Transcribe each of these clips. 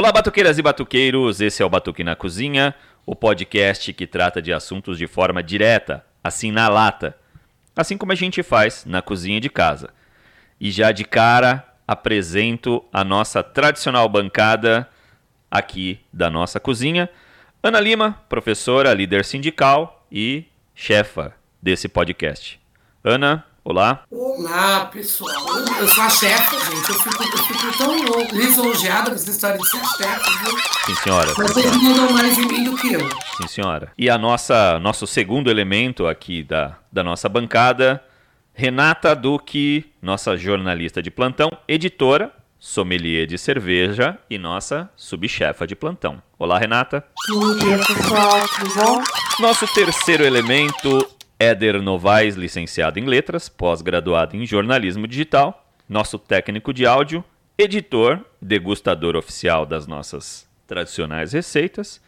Olá, batuqueiras e batuqueiros, esse é o Batuque na Cozinha, o podcast que trata de assuntos de forma direta, assim na lata, assim como a gente faz na cozinha de casa. E já de cara apresento a nossa tradicional bancada aqui da nossa cozinha. Ana Lima, professora, líder sindical e chefa desse podcast. Ana, olá. Olá, pessoal. Eu sou a chefe, gente. Eu fico, eu fico tão lisonjeada com essa história de ser chefe, viu? Sim, senhora. Vocês mandam mais em mim do que eu. Sim, senhora. E a nossa nosso segundo elemento aqui da, da nossa bancada, Renata Duque, nossa jornalista de plantão, editora, sommelier de cerveja e nossa subchefa de plantão. Olá, Renata. Bom dia, pessoal. Tudo bom? Nosso terceiro elemento, Éder Novaes, licenciado em letras, pós-graduado em jornalismo digital, nosso técnico de áudio, editor, degustador oficial das nossas tradicionais receitas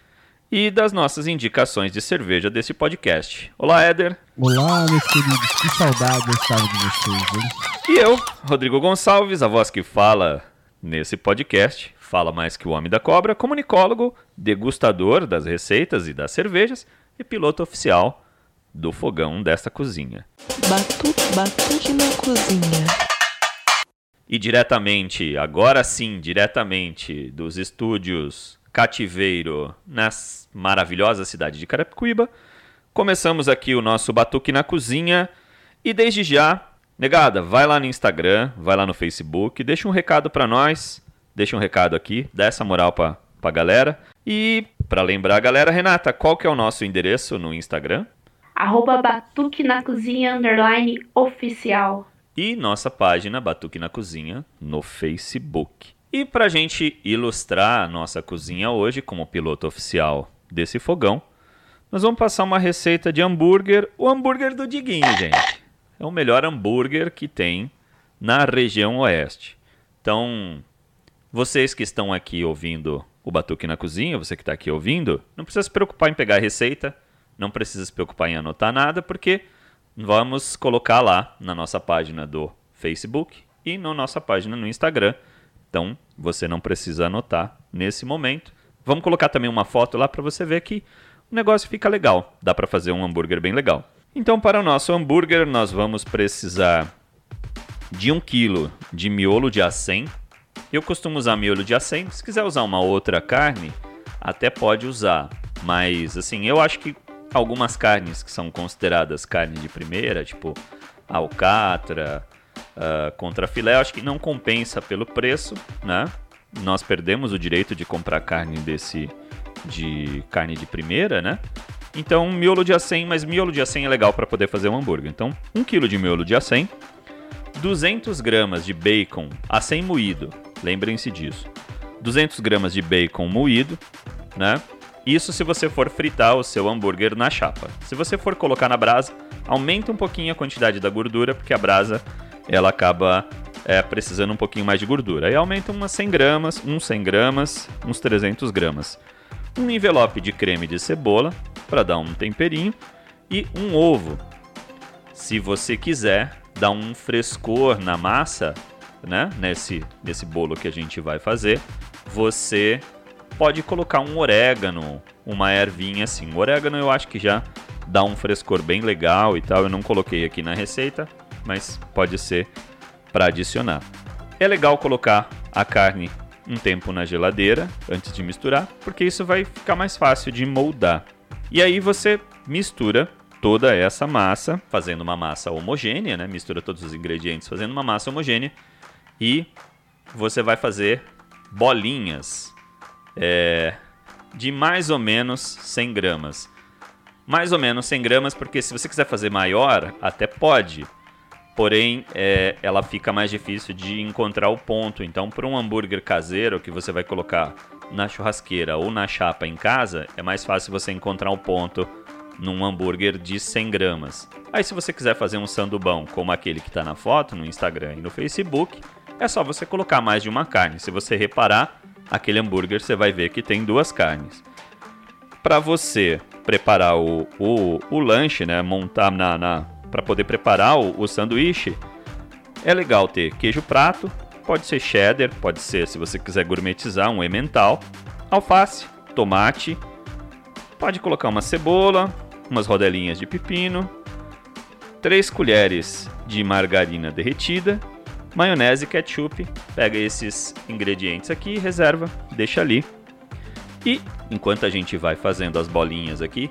e das nossas indicações de cerveja desse podcast. Olá, Éder. Olá, meus queridos, que saudade eu estava de vocês, hein? E eu, Rodrigo Gonçalves, a voz que fala nesse podcast, fala mais que o Homem da Cobra, comunicólogo, degustador das receitas e das cervejas e piloto oficial do fogão desta cozinha. Batu, batuque na cozinha. E diretamente, agora sim, diretamente dos estúdios Cativeiro, na maravilhosa cidade de Carapicuíba, começamos aqui o nosso Batuque na Cozinha. E desde já, negada, vai lá no Instagram, vai lá no Facebook, deixa um recado para nós, deixa um recado aqui, dá essa moral pra, pra galera. E para lembrar a galera, Renata, qual que é o nosso endereço no Instagram? Arroba batuque na cozinha, underline, oficial. e nossa página Batuque na Cozinha no Facebook. E para gente ilustrar a nossa cozinha hoje como piloto oficial desse fogão, nós vamos passar uma receita de hambúrguer, o hambúrguer do Diguinho, gente. É o melhor hambúrguer que tem na região oeste. Então, vocês que estão aqui ouvindo o Batuque na Cozinha, você que está aqui ouvindo, não precisa se preocupar em pegar a receita, não precisa se preocupar em anotar nada, porque vamos colocar lá na nossa página do Facebook e na nossa página no Instagram. Então, você não precisa anotar nesse momento. Vamos colocar também uma foto lá para você ver que o negócio fica legal. Dá para fazer um hambúrguer bem legal. Então, para o nosso hambúrguer, nós vamos precisar de 1 kg de miolo de acém. Eu costumo usar miolo de acém. Se quiser usar uma outra carne, até pode usar. Mas, assim, eu acho que algumas carnes que são consideradas carne de primeira, tipo alcatra, uh, contra filé, acho que não compensa pelo preço, né? Nós perdemos o direito de comprar carne desse de carne de primeira, né? Então, miolo de acém, mas miolo de acém é legal para poder fazer um hambúrguer. Então, 1 kg de miolo de acém, 200 gramas de bacon acém moído, lembrem-se disso. 200 gramas de bacon moído, né? Isso se você for fritar o seu hambúrguer na chapa. Se você for colocar na brasa, aumenta um pouquinho a quantidade da gordura, porque a brasa ela acaba é, precisando um pouquinho mais de gordura. Aí aumenta umas 100 gramas, uns 100 gramas, uns 300 gramas. Um envelope de creme de cebola para dar um temperinho e um ovo. Se você quiser dar um frescor na massa, né, nesse, nesse bolo que a gente vai fazer, você pode colocar um orégano, uma ervinha assim. O orégano eu acho que já dá um frescor bem legal e tal. Eu não coloquei aqui na receita, mas pode ser para adicionar. É legal colocar a carne um tempo na geladeira antes de misturar, porque isso vai ficar mais fácil de moldar. E aí você mistura toda essa massa, fazendo uma massa homogênea, né? Mistura todos os ingredientes, fazendo uma massa homogênea e você vai fazer bolinhas é, de mais ou menos 100 gramas. Mais ou menos 100 gramas, porque se você quiser fazer maior, até pode. Porém, é, ela fica mais difícil de encontrar o ponto. Então, para um hambúrguer caseiro que você vai colocar na churrasqueira ou na chapa em casa, é mais fácil você encontrar o ponto num hambúrguer de 100 gramas. Aí, se você quiser fazer um sandubão como aquele que está na foto, no Instagram e no Facebook, é só você colocar mais de uma carne. Se você reparar, aquele hambúrguer você vai ver que tem duas carnes. Para você preparar o, o, o lanche, né, montar na, na para poder preparar o, o sanduíche, é legal ter queijo prato, pode ser cheddar, pode ser, se você quiser gourmetizar, um emmental, alface, tomate, pode colocar uma cebola, umas rodelinhas de pepino, 3 colheres de margarina derretida, maionese ketchup. Pega esses ingredientes aqui, reserva, deixa ali. E enquanto a gente vai fazendo as bolinhas aqui,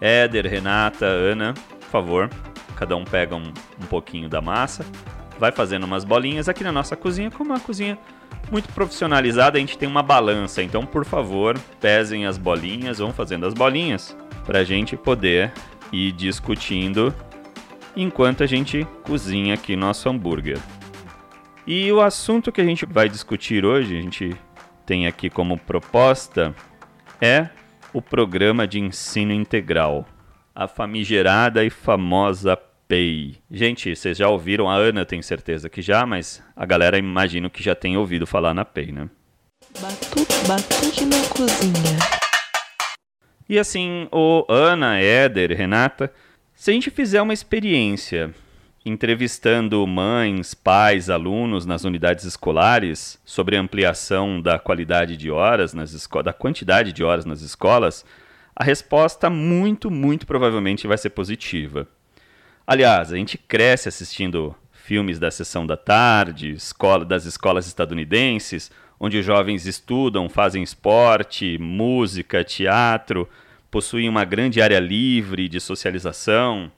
Éder, Renata, Ana, por favor, cada um pega um, um pouquinho da massa, vai fazendo umas bolinhas aqui na nossa cozinha, como uma cozinha muito profissionalizada, a gente tem uma balança, então por favor, pesem as bolinhas, vão fazendo as bolinhas para a gente poder ir discutindo enquanto a gente cozinha aqui nosso hambúrguer. E o assunto que a gente vai discutir hoje, a gente tem aqui como proposta, é o programa de ensino integral, a famigerada e famosa PEI. Gente, vocês já ouviram, a Ana tem certeza que já, mas a galera imagino que já tem ouvido falar na PEI, né? Batuque, batuque na cozinha. E assim, o Ana, Éder, Renata, se a gente fizer uma experiência entrevistando mães, pais, alunos nas unidades escolares sobre a ampliação da qualidade de horas nas escolas, da quantidade de horas nas escolas, a resposta muito, muito provavelmente vai ser positiva. Aliás, a gente cresce assistindo filmes da sessão da tarde, escola das escolas estadunidenses, onde os jovens estudam, fazem esporte, música, teatro, possuem uma grande área livre de socialização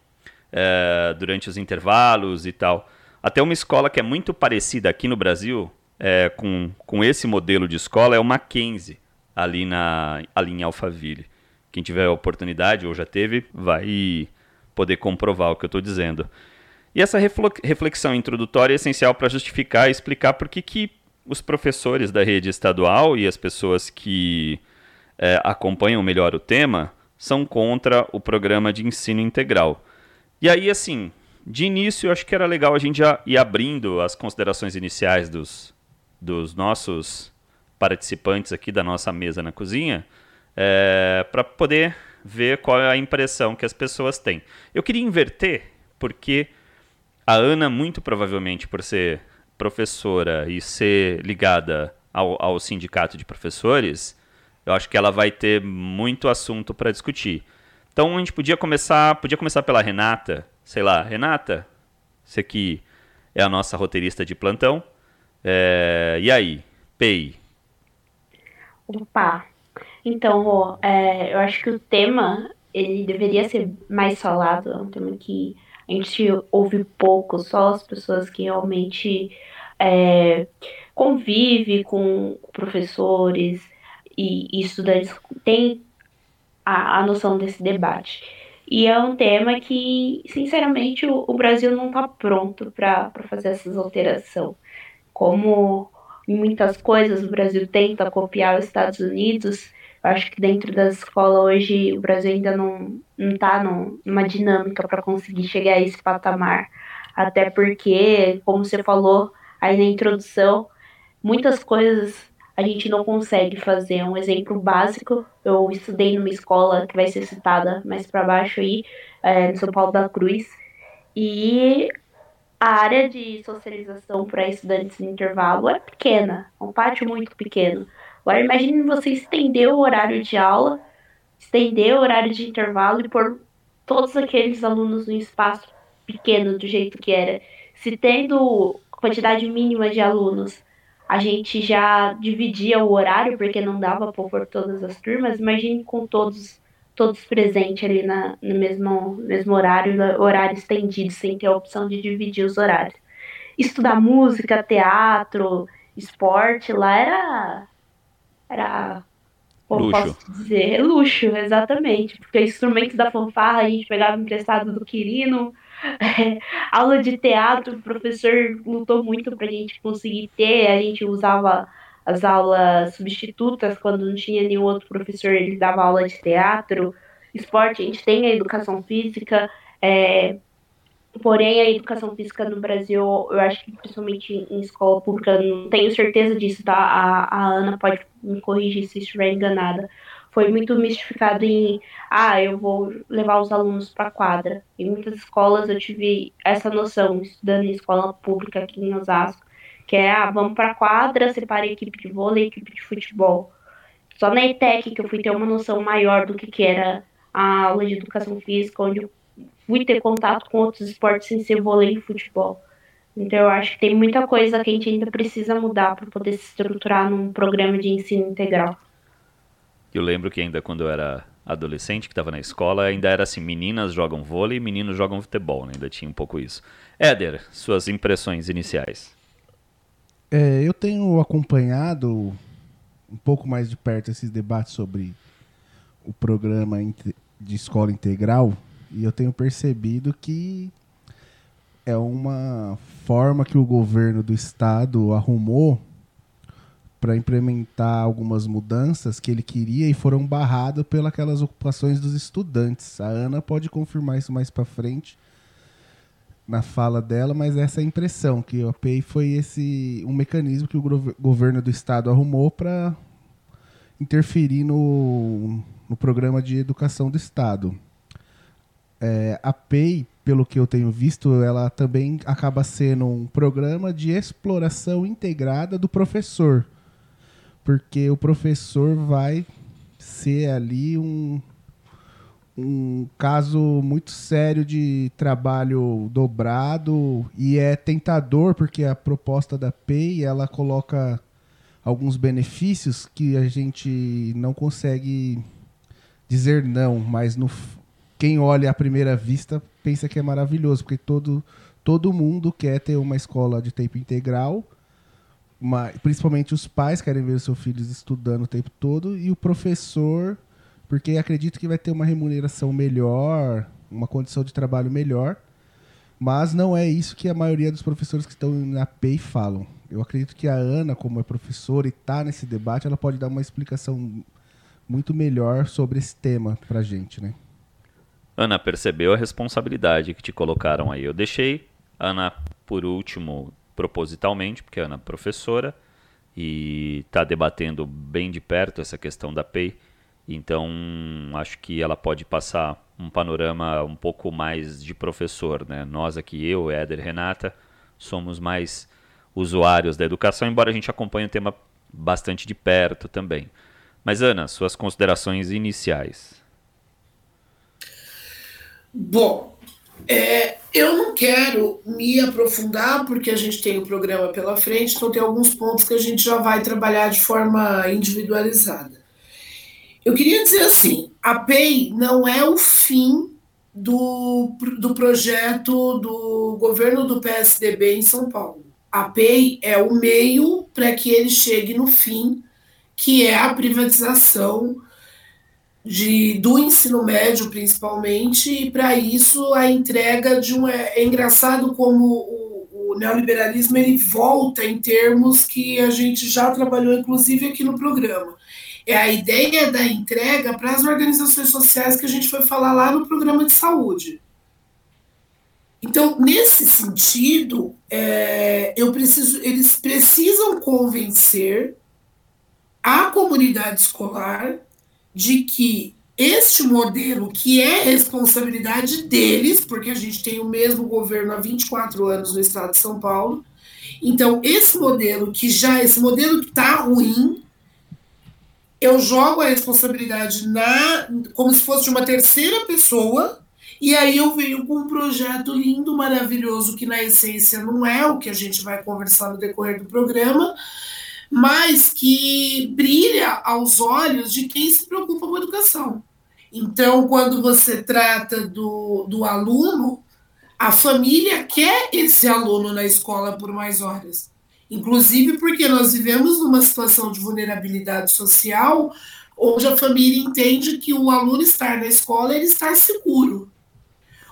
é, durante os intervalos e tal. Até uma escola que é muito parecida aqui no Brasil é, com, com esse modelo de escola é o Mackenzie, ali, na, ali em Alphaville. Quem tiver a oportunidade ou já teve, vai poder comprovar o que eu estou dizendo. E essa reflexão introdutória é essencial para justificar e explicar por que, que os professores da rede estadual e as pessoas que é, acompanham melhor o tema são contra o programa de ensino integral. E aí, assim, de início, eu acho que era legal a gente já ir abrindo as considerações iniciais dos, dos nossos participantes aqui da nossa mesa na cozinha, é, para poder ver qual é a impressão que as pessoas têm. Eu queria inverter, porque a Ana, muito provavelmente por ser professora e ser ligada ao, ao sindicato de professores, eu acho que ela vai ter muito assunto para discutir. Então a gente podia começar, podia começar pela Renata, sei lá, Renata, você aqui é a nossa roteirista de plantão. É, e aí, PEI? Opa, então, é, eu acho que o tema ele deveria ser mais falado, é um tema que a gente ouve pouco, só as pessoas que realmente é, com professores, e, e estudantes têm a, a noção desse debate. E é um tema que, sinceramente, o, o Brasil não está pronto para fazer essas alterações. Como em muitas coisas o Brasil tenta copiar os Estados Unidos, eu acho que dentro da escola hoje o Brasil ainda não está numa dinâmica para conseguir chegar a esse patamar. Até porque, como você falou aí na introdução, muitas coisas a gente não consegue fazer. Um exemplo básico, eu estudei numa escola que vai ser citada mais para baixo aí, é, no São Paulo da Cruz, e a área de socialização para estudantes no intervalo é pequena, é um pátio muito pequeno. Agora imagine você estender o horário de aula, estender o horário de intervalo e pôr todos aqueles alunos no espaço pequeno do jeito que era. Se tendo quantidade mínima de alunos a gente já dividia o horário, porque não dava para pôr todas as turmas. Imagine com todos todos presentes ali na, no mesmo, mesmo horário, horário estendido, sem ter a opção de dividir os horários. Estudar música, teatro, esporte, lá era. Era. Como luxo. posso dizer? Luxo, exatamente. Porque instrumentos da fanfarra a gente pegava emprestado do Quirino, aula de teatro, o professor lutou muito para a gente conseguir ter, a gente usava as aulas substitutas quando não tinha nenhum outro professor, ele dava aula de teatro, esporte, a gente tem a educação física, é, porém a educação física no Brasil, eu acho que principalmente em escola pública, não tenho certeza disso, tá? A, a Ana pode me corrigir se estiver enganada, foi muito mistificado em, ah, eu vou levar os alunos para quadra. Em muitas escolas eu tive essa noção, estudando em escola pública aqui em Osasco, Que é, ah, vamos pra quadra, separa equipe de vôlei, equipe de futebol. Só na ETEC que eu fui ter uma noção maior do que, que era a aula de educação física, onde eu fui ter contato com outros esportes sem ser vôlei e futebol. Então eu acho que tem muita coisa que a gente ainda precisa mudar para poder se estruturar num programa de ensino integral. Eu lembro que ainda quando eu era adolescente, que estava na escola, ainda era assim, meninas jogam vôlei, meninos jogam futebol, né? ainda tinha um pouco isso. Éder, suas impressões iniciais. É, eu tenho acompanhado um pouco mais de perto esses debates sobre o programa de escola integral e eu tenho percebido que é uma forma que o governo do estado arrumou para implementar algumas mudanças que ele queria e foram barradas pelas ocupações dos estudantes. A Ana pode confirmar isso mais para frente na fala dela, mas essa é a impressão que o API foi esse um mecanismo que o governo do estado arrumou para interferir no, no programa de educação do estado. É, a PEI, pelo que eu tenho visto, ela também acaba sendo um programa de exploração integrada do professor porque o professor vai ser ali um, um caso muito sério de trabalho dobrado e é tentador porque a proposta da PEI ela coloca alguns benefícios que a gente não consegue dizer não, mas no, quem olha à primeira vista pensa que é maravilhoso, porque todo, todo mundo quer ter uma escola de tempo integral principalmente os pais querem ver os seus filhos estudando o tempo todo e o professor, porque acredito que vai ter uma remuneração melhor, uma condição de trabalho melhor, mas não é isso que a maioria dos professores que estão na PEI falam. Eu acredito que a Ana, como é professora e está nesse debate, ela pode dar uma explicação muito melhor sobre esse tema para a gente, né? Ana, percebeu a responsabilidade que te colocaram aí. Eu deixei Ana por último propositalmente, porque a Ana é professora e está debatendo bem de perto essa questão da PEI. Então, acho que ela pode passar um panorama um pouco mais de professor. Né? Nós aqui, eu, Éder Renata, somos mais usuários da educação, embora a gente acompanhe o tema bastante de perto também. Mas, Ana, suas considerações iniciais. Bom, é, eu não quero me aprofundar, porque a gente tem o programa pela frente, então tem alguns pontos que a gente já vai trabalhar de forma individualizada. Eu queria dizer assim: a PEI não é o fim do, do projeto do governo do PSDB em São Paulo. A PEI é o meio para que ele chegue no fim, que é a privatização de, do ensino médio, principalmente, e para isso a entrega de um. É, é engraçado como o, o, neoliberalismo ele volta em termos que a gente já trabalhou, inclusive, aqui no programa. É a ideia da entrega para as organizações sociais que a gente foi falar lá no programa de saúde. Então, nesse sentido, é, eu preciso, eles precisam convencer a comunidade escolar de que este modelo, que é responsabilidade deles, porque a gente tem o mesmo governo há 24 anos no estado de São Paulo, então esse modelo que já, esse modelo que está ruim, eu jogo a responsabilidade na como se fosse de uma terceira pessoa, e aí eu venho com um projeto lindo, maravilhoso, que na essência não é o que a gente vai conversar no decorrer do programa, mas que brilha aos olhos de quem se preocupa com a educação. Então, quando você trata do, do aluno, a família quer esse aluno na escola por mais horas. Inclusive porque nós vivemos numa situação de vulnerabilidade social, onde a família entende que o aluno estar na escola ele está seguro.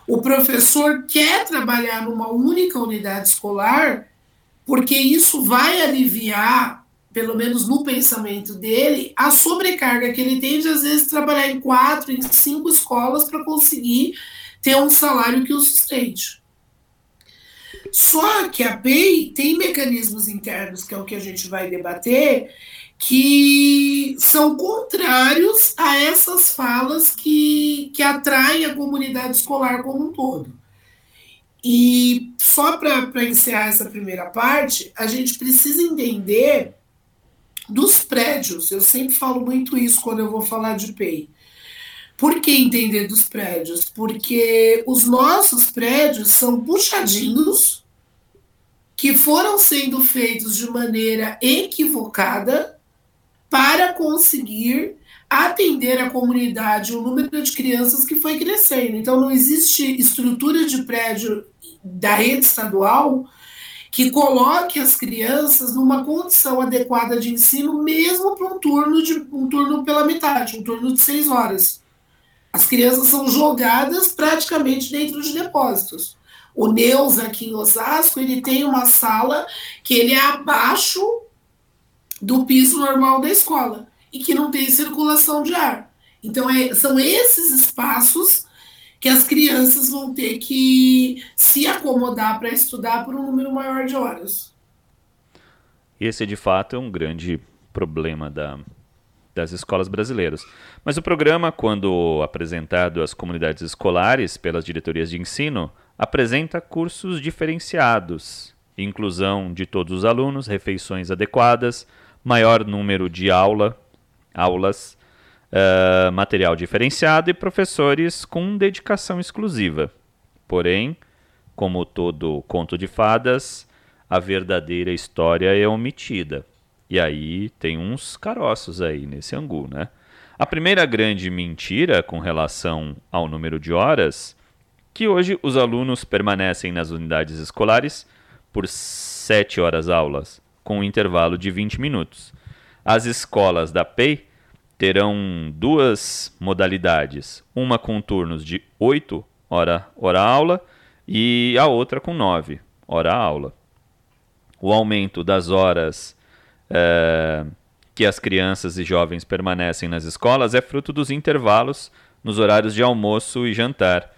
O professor quer trabalhar numa única unidade escolar, porque isso vai aliviar pelo menos no pensamento dele, a sobrecarga que ele tem de às vezes trabalhar em quatro, em cinco escolas para conseguir ter um salário que o sustente. Só que a PEI tem mecanismos internos, que é o que a gente vai debater, que são contrários a essas falas que, que atraem a comunidade escolar como um todo. E só para encerrar essa primeira parte, a gente precisa entender dos prédios. Eu sempre falo muito isso quando eu vou falar de PEI. Por que entender dos prédios? Porque os nossos prédios são puxadinhos que foram sendo feitos de maneira equivocada para conseguir atender a comunidade, o número de crianças que foi crescendo. Então, não existe estrutura de prédio da rede estadual que coloque as crianças numa condição adequada de ensino, mesmo para um turno de um turno pela metade, um turno de seis horas. As crianças são jogadas praticamente dentro de depósitos. O Neus aqui em Osasco, ele tem uma sala que ele é abaixo do piso normal da escola e que não tem circulação de ar. Então, é, são esses espaços que as crianças vão ter que se acomodar para estudar por um número maior de horas. Esse, de fato, é um grande problema da, das escolas brasileiras. Mas o programa, quando apresentado às comunidades escolares pelas diretorias de ensino, apresenta cursos diferenciados, inclusão de todos os alunos, refeições adequadas, maior número de aula, aulas, uh, material diferenciado e professores com dedicação exclusiva. Porém, como todo conto de fadas, a verdadeira história é omitida. E aí tem uns caroços aí nesse angu, né? A primeira grande mentira com relação ao número de horas, que hoje os alunos permanecem nas unidades escolares por 7 horas aulas, com um intervalo de 20 minutos. As escolas da PEI terão duas modalidades, uma com turnos de 8 hora, hora aula e a outra com 9 hora aula. O aumento das horas é, que as crianças e jovens permanecem nas escolas é fruto dos intervalos nos horários de almoço e jantar.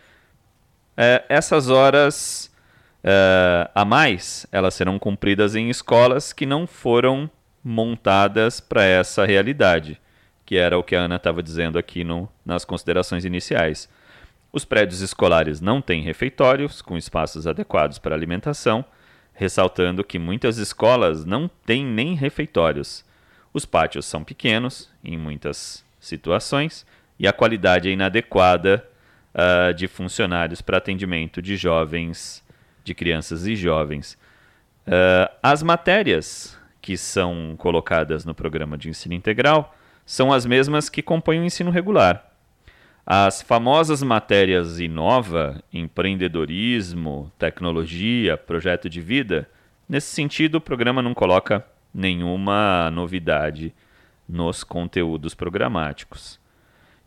É, essas horas é, a mais, elas serão cumpridas em escolas que não foram montadas para essa realidade que era o que a Ana estava dizendo aqui no, nas considerações iniciais. Os prédios escolares não têm refeitórios com espaços adequados para alimentação, ressaltando que muitas escolas não têm nem refeitórios. Os pátios são pequenos, em muitas situações, e a qualidade é inadequada uh, de funcionários para atendimento de jovens, de crianças e jovens. Uh, as matérias que são colocadas no programa de ensino integral são as mesmas que compõem o ensino regular. As famosas matérias Inova, empreendedorismo, tecnologia, projeto de vida, nesse sentido o programa não coloca nenhuma novidade nos conteúdos programáticos.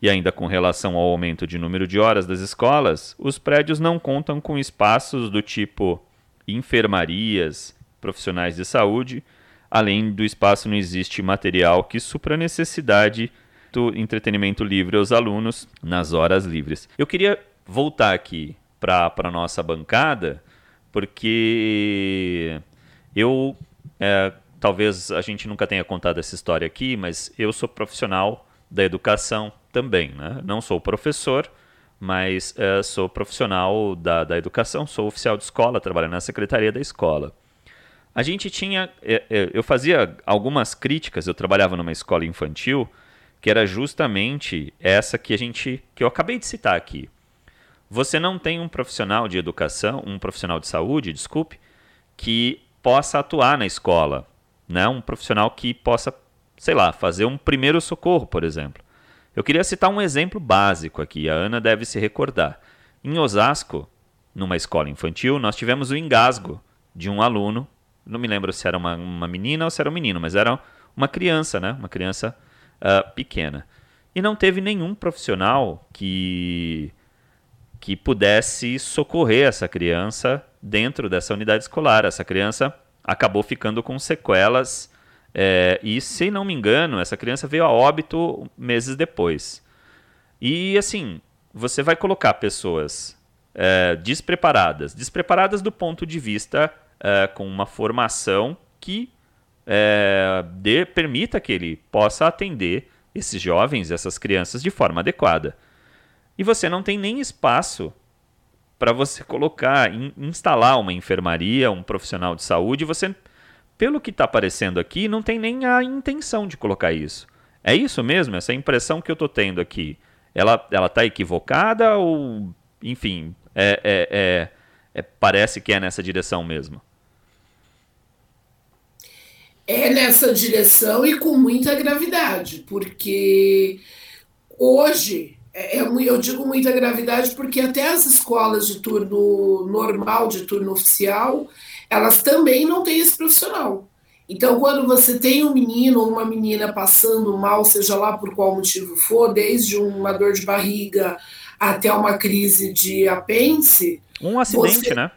E ainda com relação ao aumento de número de horas das escolas, os prédios não contam com espaços do tipo enfermarias, profissionais de saúde Além do espaço, não existe material que supra a necessidade do entretenimento livre aos alunos nas horas livres. Eu queria voltar aqui para a nossa bancada, porque eu. É, talvez a gente nunca tenha contado essa história aqui, mas eu sou profissional da educação também. Né? Não sou professor, mas é, sou profissional da, da educação, sou oficial de escola, trabalho na secretaria da escola. A gente tinha. É, é, eu fazia algumas críticas, eu trabalhava numa escola infantil, que era justamente essa que a gente. que eu acabei de citar aqui. Você não tem um profissional de educação, um profissional de saúde, desculpe, que possa atuar na escola. Né? Um profissional que possa, sei lá, fazer um primeiro socorro, por exemplo. Eu queria citar um exemplo básico aqui, a Ana deve se recordar. Em Osasco, numa escola infantil, nós tivemos o engasgo de um aluno não me lembro se era uma, uma menina ou se era um menino, mas era uma criança, né? Uma criança uh, pequena. E não teve nenhum profissional que, que pudesse socorrer essa criança dentro dessa unidade escolar. Essa criança acabou ficando com sequelas é, e, se não me engano, essa criança veio a óbito meses depois. E assim, você vai colocar pessoas é, despreparadas, despreparadas do ponto de vista é, com uma formação que é, dê, permita que ele possa atender esses jovens, essas crianças de forma adequada. E você não tem nem espaço para você colocar, in, instalar uma enfermaria, um profissional de saúde, você, pelo que está aparecendo aqui, não tem nem a intenção de colocar isso. É isso mesmo? Essa impressão que eu estou tendo aqui, ela ela está equivocada ou, enfim, é, é, é, é, parece que é nessa direção mesmo? É nessa direção e com muita gravidade, porque hoje é, é eu digo muita gravidade porque até as escolas de turno normal, de turno oficial, elas também não têm esse profissional. Então, quando você tem um menino ou uma menina passando mal, seja lá por qual motivo for, desde uma dor de barriga até uma crise de apêndice. Um acidente, você... né?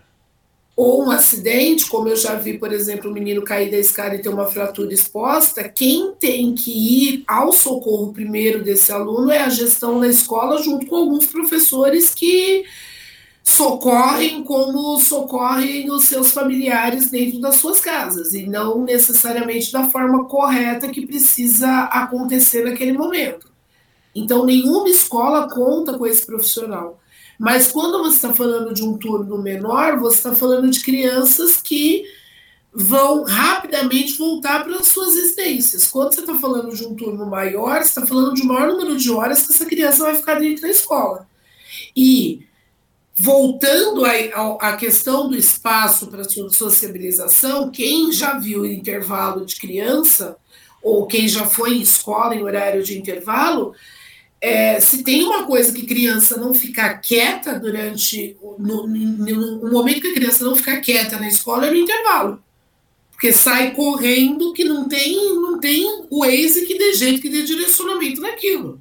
Ou um acidente, como eu já vi, por exemplo, o menino cair da escada e ter uma fratura exposta, quem tem que ir ao socorro primeiro desse aluno é a gestão da escola, junto com alguns professores que socorrem como socorrem os seus familiares dentro das suas casas e não necessariamente da forma correta que precisa acontecer naquele momento. Então, nenhuma escola conta com esse profissional. Mas quando você está falando de um turno menor, você está falando de crianças que vão rapidamente voltar para as suas existências. Quando você está falando de um turno maior, você está falando de um maior número de horas que essa criança vai ficar dentro da escola. E voltando à questão do espaço para sociabilização, quem já viu intervalo de criança, ou quem já foi em escola em horário de intervalo, é, se tem uma coisa que criança não ficar quieta durante. No, no, no, momento que a criança não ficar quieta na escola é no intervalo. Porque sai correndo que não tem, não tem o Waze que dê jeito, que dê direcionamento naquilo.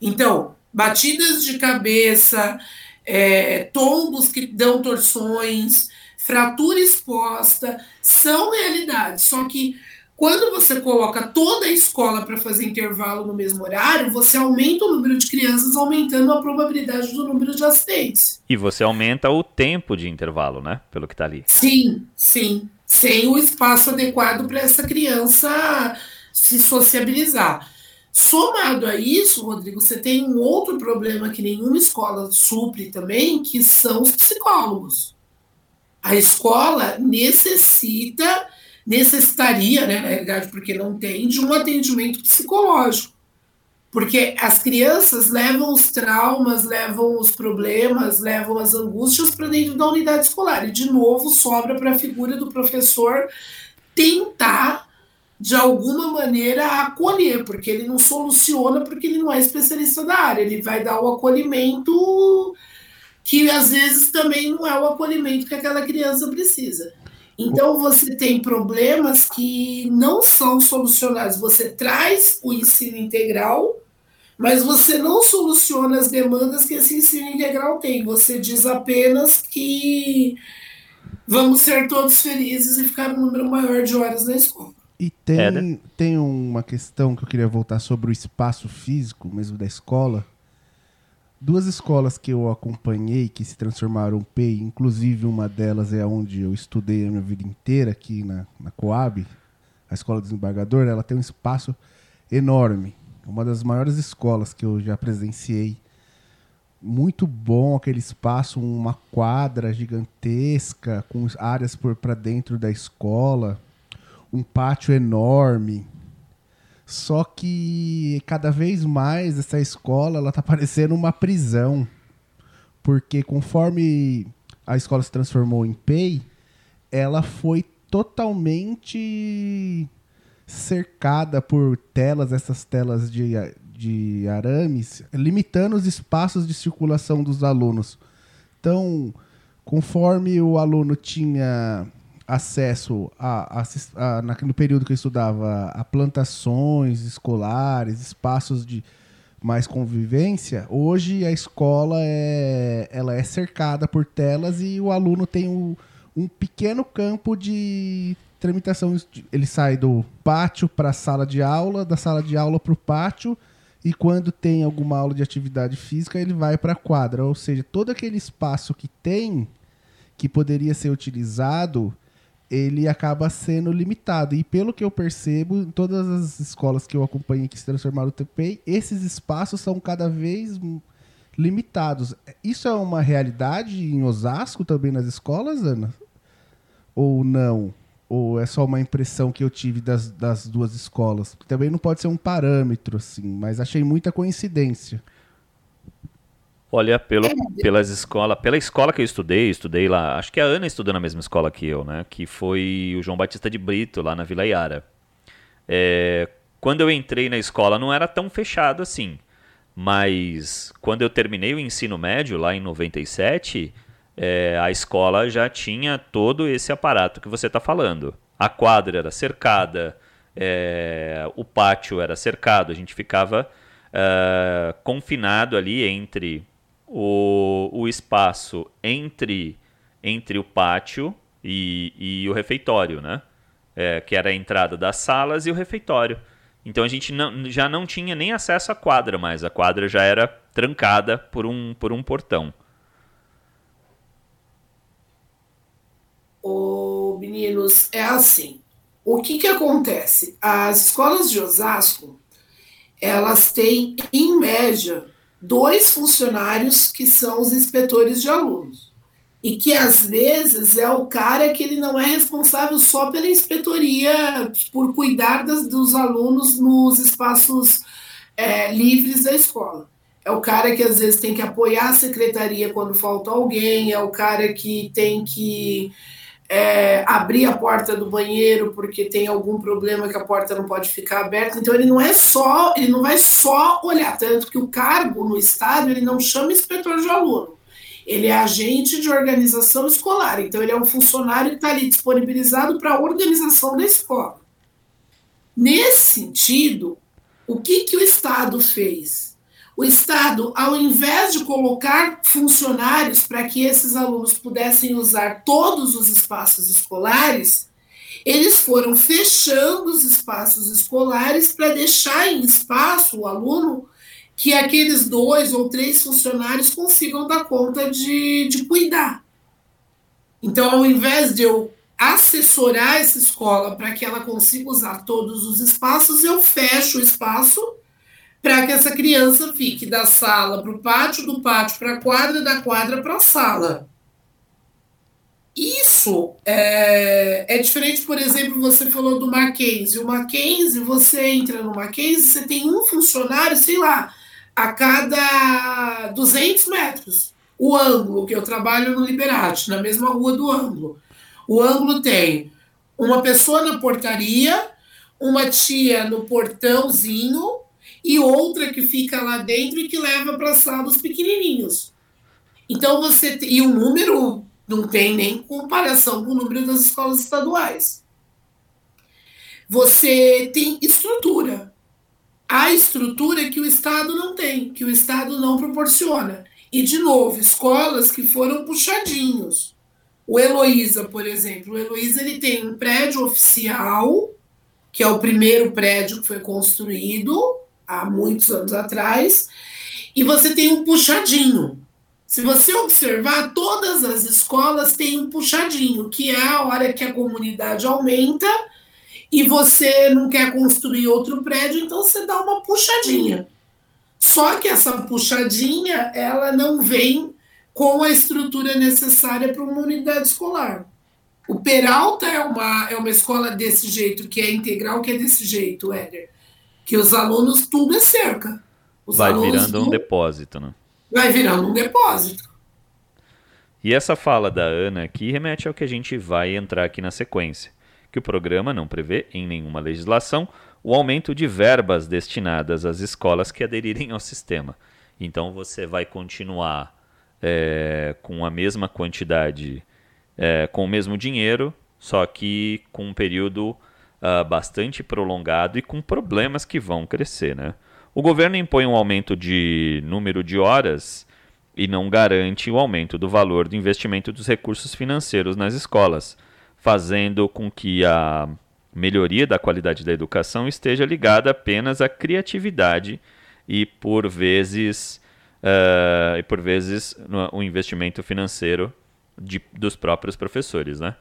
Então, batidas de cabeça, é, tombos que dão torções, fratura exposta, são realidades. Só que quando você coloca toda a escola para fazer intervalo no mesmo horário, você aumenta o número de crianças, aumentando a probabilidade do número de acidentes. E você aumenta o tempo de intervalo, né? Pelo que está ali. Sim, sim. Sem o espaço adequado para essa criança se sociabilizar. Somado a isso, Rodrigo, você tem um outro problema que nenhuma escola supre também, que são os psicólogos. A escola necessita, necessitaria, né, na realidade, porque não tem, de um atendimento psicológico. Porque as crianças levam os traumas, levam os problemas, levam as angústias para dentro da unidade escolar. E, de novo, sobra para a figura do professor tentar de alguma maneira acolher, porque ele não soluciona porque ele não é especialista da área, ele vai dar o acolhimento que às vezes também não é o acolhimento que aquela criança precisa. Então você tem problemas que não são solucionados. Você traz o ensino integral, mas você não soluciona as demandas que esse ensino integral tem. Você diz apenas que vamos ser todos felizes e ficar um número maior de horas na escola. E tem, é, né? tem uma questão que eu queria voltar sobre o espaço físico mesmo da escola. Duas escolas que eu acompanhei que se transformaram PEI, inclusive uma delas é onde eu estudei a minha vida inteira, aqui na, na Coab, a Escola Desembargador, ela tem um espaço enorme. Uma das maiores escolas que eu já presenciei. Muito bom aquele espaço, uma quadra gigantesca, com áreas para dentro da escola um pátio enorme. Só que cada vez mais essa escola ela tá parecendo uma prisão. Porque conforme a escola se transformou em PEI, ela foi totalmente cercada por telas, essas telas de, de arames, limitando os espaços de circulação dos alunos. Então, conforme o aluno tinha acesso a, a, a, no período que eu estudava a plantações escolares, espaços de mais convivência, hoje a escola é, ela é cercada por telas e o aluno tem um pequeno campo de tramitação. Ele sai do pátio para a sala de aula, da sala de aula para o pátio, e quando tem alguma aula de atividade física, ele vai para a quadra. Ou seja, todo aquele espaço que tem, que poderia ser utilizado ele acaba sendo limitado. E pelo que eu percebo, em todas as escolas que eu acompanhei que se transformaram no TPI, esses espaços são cada vez limitados. Isso é uma realidade em Osasco também nas escolas, Ana? Ou não? Ou é só uma impressão que eu tive das, das duas escolas? Também não pode ser um parâmetro, assim, mas achei muita coincidência. Olha, pelo, pelas escolas, pela escola que eu estudei, estudei lá, acho que a Ana estudou na mesma escola que eu, né? Que foi o João Batista de Brito, lá na Vila Iara. É, quando eu entrei na escola não era tão fechado assim. Mas quando eu terminei o ensino médio, lá em 97, é, a escola já tinha todo esse aparato que você está falando. A quadra era cercada, é, o pátio era cercado, a gente ficava é, confinado ali entre o, o espaço entre, entre o pátio e, e o refeitório, né? É, que era a entrada das salas e o refeitório. Então a gente não, já não tinha nem acesso à quadra mais. A quadra já era trancada por um, por um portão. Ô, meninos, é assim. O que, que acontece? As escolas de Osasco, elas têm, em média, dois funcionários que são os inspetores de alunos. E que às vezes é o cara que ele não é responsável só pela inspetoria, por cuidar das, dos alunos nos espaços é, livres da escola. É o cara que às vezes tem que apoiar a secretaria quando falta alguém, é o cara que tem que é, abrir a porta do banheiro porque tem algum problema que a porta não pode ficar aberta. Então ele não é só, ele não vai só olhar, tanto que o cargo no estado ele não chama inspetor de aluno. Ele é agente de organização escolar, então ele é um funcionário que está ali disponibilizado para a organização da escola. Nesse sentido, o que, que o Estado fez? O Estado, ao invés de colocar funcionários para que esses alunos pudessem usar todos os espaços escolares, eles foram fechando os espaços escolares para deixar em espaço o aluno que aqueles dois ou três funcionários consigam dar conta de, de cuidar. Então, ao invés de eu assessorar essa escola para que ela consiga usar todos os espaços, eu fecho o espaço para que essa criança fique da sala para o pátio, do pátio para a quadra, da quadra para a sala. Isso é, é, diferente, por exemplo, você falou do Mackenzie. O Mackenzie, você entra no Mackenzie, você tem um funcionário, sei lá, a cada 200 metros. O ângulo, que eu trabalho no Liberate, na mesma rua do ângulo. O ângulo tem uma pessoa na portaria, uma tia no portãozinho, e outra que fica lá dentro e que leva para a sala os pequenininhos. Então você e o número não tem nem comparação com o número das escolas estaduais. Você tem estrutura. A estrutura que o Estado não tem, que o Estado não proporciona. E, de novo, escolas que foram puxadinhos. O Heloísa, por exemplo, o Heloísa ele tem um prédio oficial, que é o primeiro prédio que foi construído, há muitos anos atrás, e você tem um puxadinho. Se você observar, todas as escolas têm um puxadinho, que é a hora que a comunidade aumenta e você não quer construir outro prédio, então você dá uma puxadinha. Só que essa puxadinha, ela não vem com a estrutura necessária para uma unidade escolar. O Peralta é uma, é uma escola desse jeito, que é integral, que é desse jeito, Éder que os alunos tudo é cerca. Os Vai virando um depósito, né? Vai virando um depósito. E essa fala da Ana aqui remete ao que a gente vai entrar aqui na sequência, que o programa não prevê em nenhuma legislação o aumento de verbas destinadas às escolas que aderirem ao sistema. Então você vai continuar é, com a mesma quantidade, é, com o mesmo dinheiro, só que com um período uh, bastante prolongado e com problemas que vão crescer. Né? O governo impõe um aumento de número de horas e não garante o aumento do valor do investimento dos recursos financeiros nas escolas, fazendo com que a melhoria da qualidade da educação esteja ligada apenas à criatividade e por vezes uh, e por vezes o investimento financeiro de, dos próprios professores, né?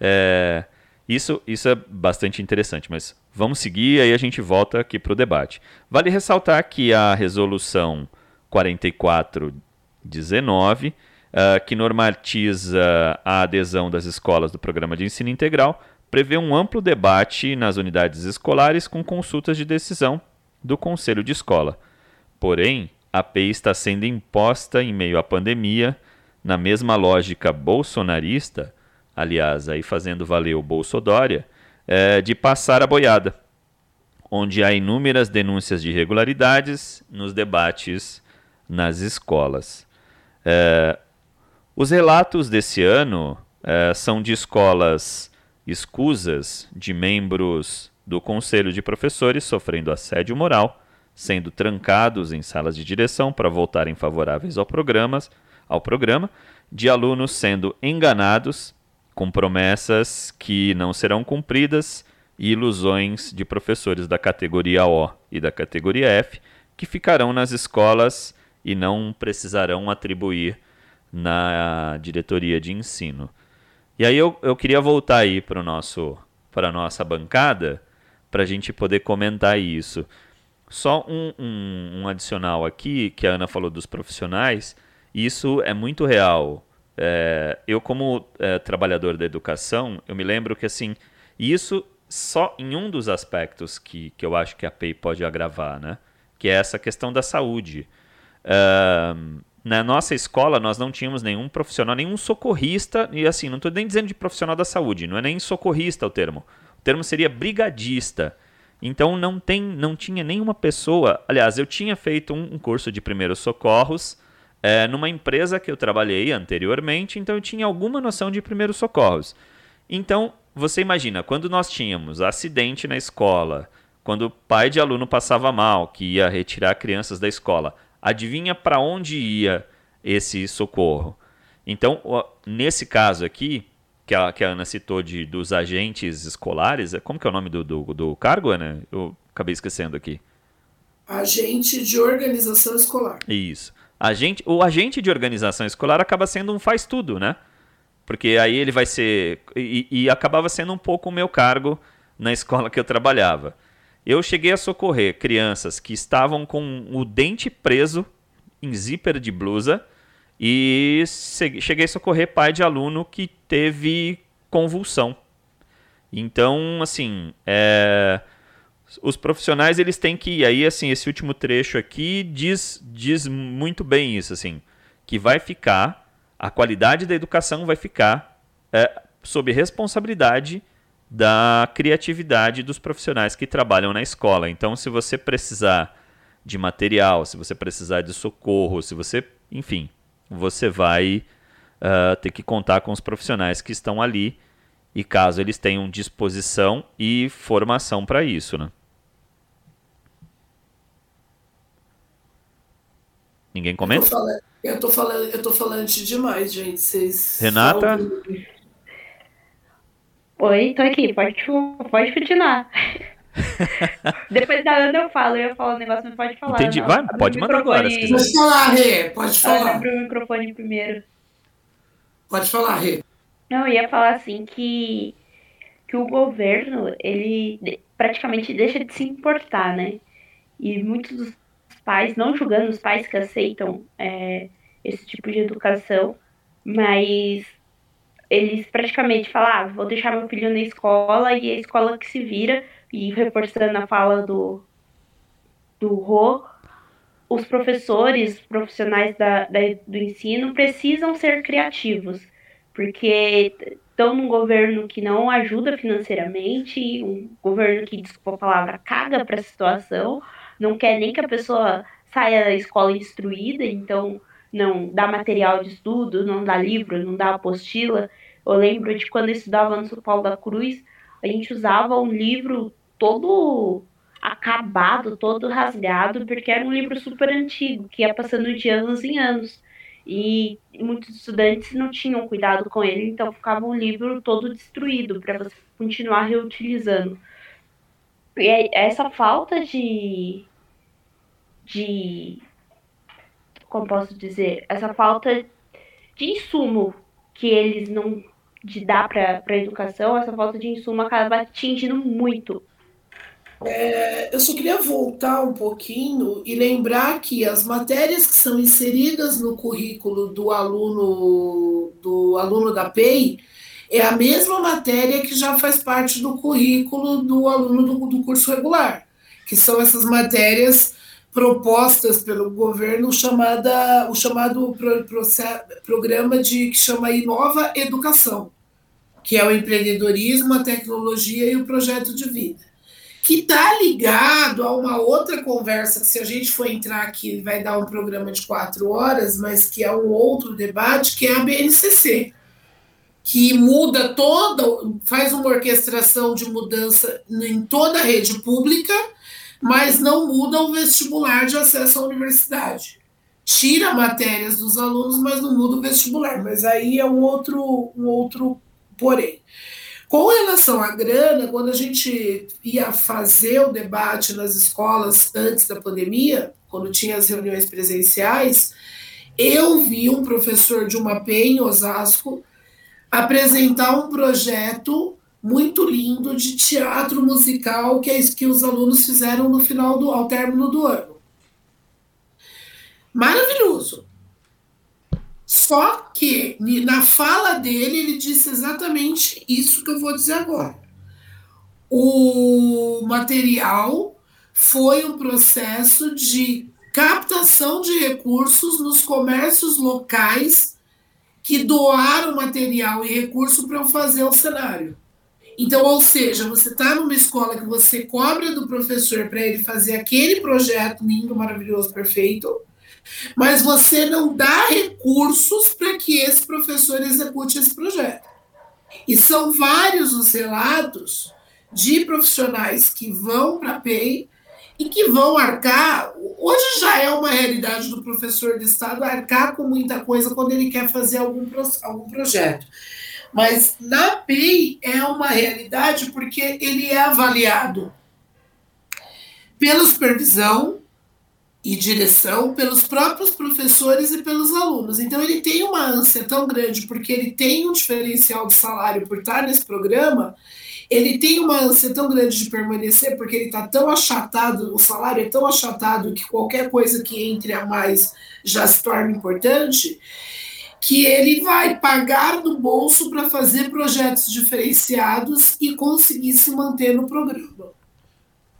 É, isso, isso é bastante interessante, mas vamos seguir e aí a gente volta aqui para o debate. Vale ressaltar que a resolução 4419, uh, que normatiza a adesão das escolas do programa de ensino integral, prevê um amplo debate nas unidades escolares com consultas de decisão do conselho de escola. Porém, a PEI está sendo imposta em meio à pandemia, na mesma lógica bolsonarista, aliás, aí fazendo valer o Bolsodória, é, de passar a boiada, onde há inúmeras denúncias de irregularidades nos debates nas escolas. É, os relatos desse ano é, são de escolas escusas de membros do conselho de professores sofrendo assédio moral, sendo trancados em salas de direção para voltarem favoráveis ao, programas, ao programa, de alunos sendo enganados com promessas que não serão cumpridas e ilusões de professores da categoria O e da categoria F que ficarão nas escolas e não precisarão atribuir na diretoria de ensino. E aí eu, eu queria voltar aí para a nossa bancada para a gente poder comentar isso. Só um, um, um, adicional aqui, que a Ana falou dos profissionais, isso é muito real. É, eu, como é, trabalhador da educação, eu me lembro que assim, isso só em um dos aspectos que, que eu acho que a PEI pode agravar, né? que é essa questão da saúde. É, na nossa escola, nós não tínhamos nenhum profissional, nenhum socorrista, e assim, não estou nem dizendo de profissional da saúde, não é nem socorrista o termo. O termo seria brigadista. Então não tem, não tinha nenhuma pessoa. Aliás, eu tinha feito um, um curso de primeiros socorros é, numa empresa que eu trabalhei anteriormente, então eu tinha alguma noção de primeiros socorros. Então você imagina, quando nós tínhamos acidente na escola, quando o pai de aluno passava mal, que ia retirar crianças da escola, adivinha para onde ia esse socorro? Então, nesse caso aqui, que a, que a Ana citou de, dos agentes escolares, é, como que é o nome do, do, do cargo, Ana? Eu acabei esquecendo aqui. Agente de organização escolar. Isso. O agente de organização escolar acaba sendo um faz-tudo, né? Porque aí ele vai ser. E, e, acabava sendo um pouco o meu cargo na escola que eu trabalhava. Eu cheguei a socorrer crianças que estavam com o dente preso em zíper de blusa e cheguei a socorrer pai de aluno que teve convulsão. Então, assim, é... os profissionais eles têm que. Aí, assim, esse último trecho aqui diz, diz muito bem isso, assim, que vai ficar, a qualidade da educação vai ficar é, sob responsabilidade da criatividade dos profissionais que trabalham na escola. Então, se você precisar de material, se você precisar de socorro, se você, enfim, você vai uh, ter que contar com os profissionais que estão ali e caso eles tenham disposição e formação para isso, né? Ninguém comenta? Eu tô falando, eu tô falando demais, gente. Vocês Renata? Oi, tô aqui. Pode, pode continuar. Depois da Ana eu falo, eu falo o negócio, mas pode falar. Entendi. Vai, pode mandar agora. Se pode falar, Rê. Pode falar. Abre o microfone primeiro. Pode falar, Rê. Não, eu ia falar assim que, que o governo, ele praticamente deixa de se importar, né? E muitos dos pais, não julgando os pais que aceitam é, esse tipo de educação, mas eles praticamente falam, ah, vou deixar meu filho na escola e é a escola que se vira, e reforçando a fala do, do Rô, os professores, profissionais da, da, do ensino precisam ser criativos, porque estão num governo que não ajuda financeiramente, um governo que, desculpa a palavra, caga para a situação, não quer nem que a pessoa saia da escola instruída, então não dá material de estudo, não dá livro, não dá apostila. Eu lembro de quando eu estudava no São Paulo da Cruz, a gente usava um livro todo acabado, todo rasgado, porque era um livro super antigo, que ia passando de anos em anos. E muitos estudantes não tinham cuidado com ele, então ficava um livro todo destruído para você continuar reutilizando. E essa falta de. De. como posso dizer? Essa falta de insumo que eles não. de dar para a educação, essa falta de insumo acaba atingindo muito É, eu só queria voltar um pouquinho e lembrar que as matérias que são inseridas no currículo do aluno do aluno da PEI é a mesma matéria que já faz parte do currículo do aluno do, do curso regular, que são essas matérias propostas pelo governo chamada o chamado pro, pro, programa de que chama Inova Educação, que é o empreendedorismo, a tecnologia e o projeto de vida que está ligado a uma outra conversa, que se a gente for entrar aqui vai dar um programa de quatro horas, mas que é um outro debate, que é a BNCC, que muda toda, faz uma orquestração de mudança em toda a rede pública, mas não muda o vestibular de acesso à universidade. Tira matérias dos alunos, mas não muda o vestibular. Mas aí é um outro, um outro porém. Com relação à grana, quando a gente ia fazer o debate nas escolas antes da pandemia, quando tinha as reuniões presenciais, eu vi um professor de uma PEN em Osasco apresentar um projeto muito lindo de teatro musical que é que os alunos fizeram no final do ao término do ano. Maravilhoso. Só que na fala dele, ele disse exatamente isso que eu vou dizer agora. O material foi um processo de captação de recursos nos comércios locais que doaram material e recurso para fazer o cenário. Então, ou seja, você está numa escola que você cobra do professor para ele fazer aquele projeto lindo, maravilhoso, perfeito, mas você não dá recursos para que esse professor execute esse projeto. E são vários os relatos de profissionais que vão para a PEI e que vão arcar. Hoje já é uma realidade do professor de Estado arcar com muita coisa quando ele quer fazer algum, algum projeto. Mas na PEI é uma realidade porque ele é avaliado pela supervisão, e direção pelos próprios professores e pelos alunos. Então ele tem uma ânsia tão grande porque ele tem um diferencial de salário por estar nesse programa, ele tem uma ânsia tão grande de permanecer porque ele está tão achatado, o salário é tão achatado que qualquer coisa que entre a mais já se torna importante, que ele vai pagar do bolso para fazer projetos diferenciados e conseguir se manter no programa.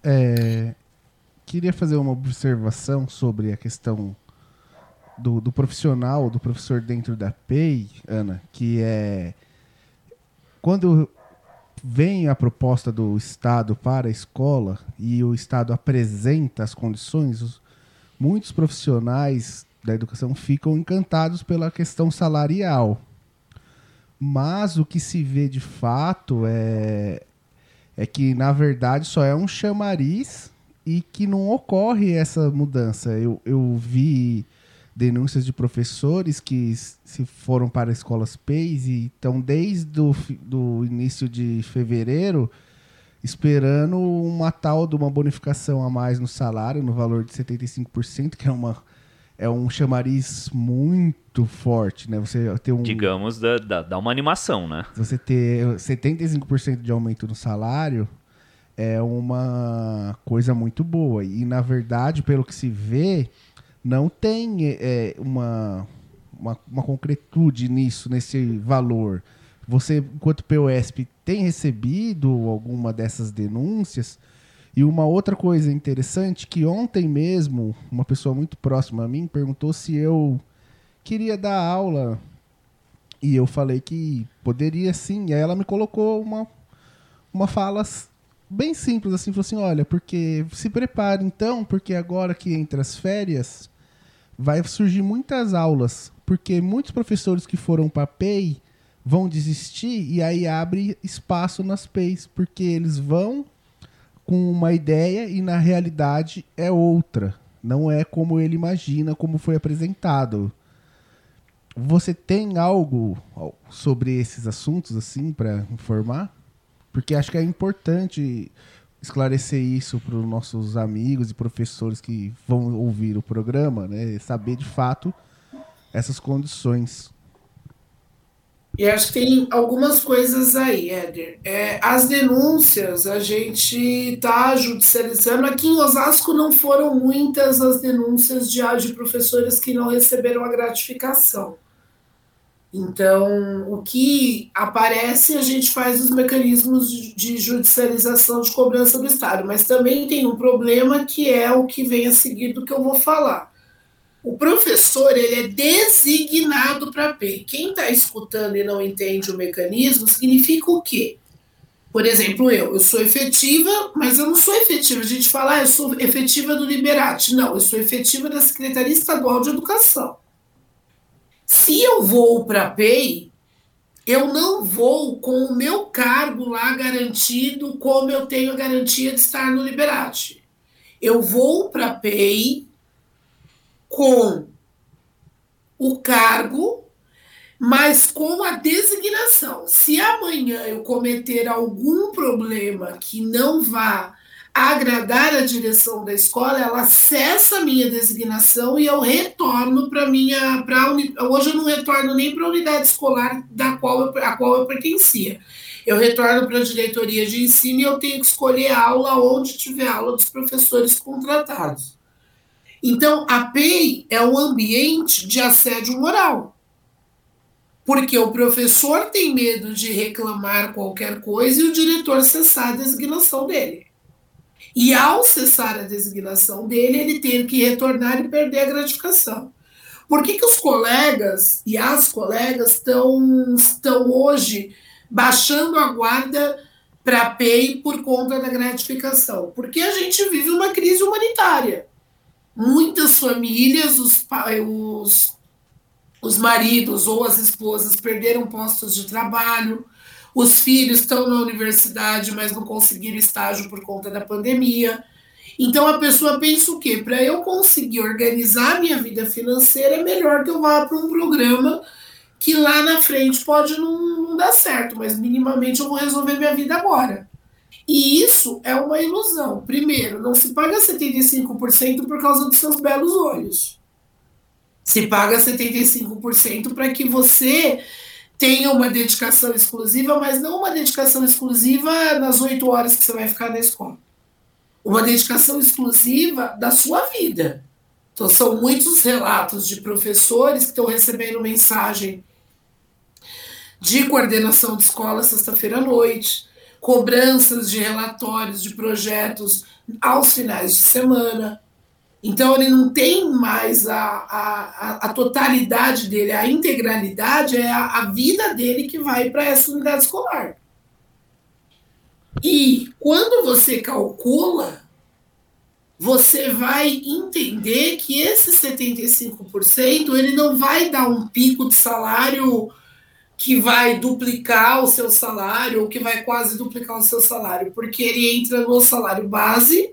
É, queria fazer uma observação sobre a questão do, do profissional, do professor dentro da PEI, Ana, que é quando vem a proposta do Estado para a escola e o Estado apresenta as condições, os, muitos profissionais da educação ficam encantados pela questão salarial. Mas o que se vê de fato é, é que, na verdade, só é um chamariz e que não ocorre essa mudança. Eu, eu vi denúncias de professores que se foram para escolas PEIs e estão desde o do início de fevereiro esperando uma tal de uma bonificação a mais no salário, no valor de 75%, que é uma é um chamariz muito forte, né? Você ter um digamos dá, dá, dá uma animação, né? Você ter 75% de aumento no salário, é uma coisa muito boa. E, na verdade, pelo que se vê, não tem é, uma, uma, uma concretude nisso, nesse valor. Você, enquanto POSP, tem recebido alguma dessas denúncias? E uma outra coisa interessante, que ontem mesmo, uma pessoa muito próxima a mim perguntou se eu queria dar aula. E eu falei que poderia sim. E aí ela me colocou uma, uma fala bem simples assim, falou assim, olha, porque se prepare então, porque agora que entre as férias vai surgir muitas aulas, porque muitos professores que foram para PEI vão desistir e aí abre espaço nas PEIs, porque eles vão com uma ideia e na realidade é outra, não é como ele imagina, como foi apresentado. Você tem algo sobre esses assuntos assim para informar? Porque acho que é importante esclarecer isso para os nossos amigos e professores que vão ouvir o programa, né? Saber de fato essas condições. E acho que tem algumas coisas aí, Éder. É, as denúncias, a gente está judicializando. Aqui em Osasco não foram muitas as denúncias de, de professores que não receberam a gratificação. Então, o que aparece, a gente faz os mecanismos de judicialização de cobrança do Estado. Mas também tem um problema que é o que vem a seguir do que eu vou falar o professor ele é designado para PEI. Quem está escutando e não entende o mecanismo significa o quê? Por exemplo, eu, eu sou efetiva, mas eu não sou efetiva. A gente fala, ah, eu sou efetiva do Liberate. Não, eu sou efetiva da Secretaria Estadual de Educação. Se eu vou para a PEI, eu não vou com o meu cargo lá garantido, como eu tenho a garantia de estar no Liberate. Eu vou para a PEI com o cargo, mas com a designação. Se amanhã eu cometer algum problema que não vá agradar a direção da escola, ela cessa a minha designação e eu retorno para minha. Uni, hoje eu não retorno nem para a unidade escolar da qual eu, a qual eu pertencia. Eu retorno para a diretoria de ensino e eu tenho que escolher a aula onde tiver aula dos professores contratados. Então, a PEI é um ambiente de assédio moral. Porque o professor tem medo de reclamar qualquer coisa e o diretor cessar a designação dele. E ao cessar a designação dele, ele tem que retornar e perder a gratificação. Por que, que os colegas e as colegas estão, estão hoje baixando a guarda para a PEI por conta da gratificação? Porque a gente vive uma crise humanitária muitas famílias, os, os, os maridos ou as esposas perderam postos de trabalho, os filhos estão na universidade, mas não conseguiram estágio por conta da pandemia. Então a pessoa pensa o quê? Para eu conseguir organizar minha vida financeira, é melhor que eu vá para um programa que lá na frente pode não, não dar certo, mas minimamente eu vou resolver minha vida agora. E isso é uma ilusão. Primeiro, não se paga 75% por causa dos seus belos olhos. Se paga 75% para que você tenha uma dedicação exclusiva, mas não uma dedicação exclusiva nas oito horas que você vai ficar na escola. Uma dedicação exclusiva da sua vida. Então, são muitos relatos de professores que estão recebendo mensagem de coordenação de escola sexta-feira à noite, cobranças de relatórios de projetos aos finais de semana. Então, ele não tem mais a, a, a totalidade dele, a integralidade é a, a vida dele que vai para essa unidade escolar. E quando você calcula, você vai entender que esse 75% ele não vai dar um pico de salário que vai duplicar o seu salário, ou que vai quase duplicar o seu salário, porque ele entra no salário base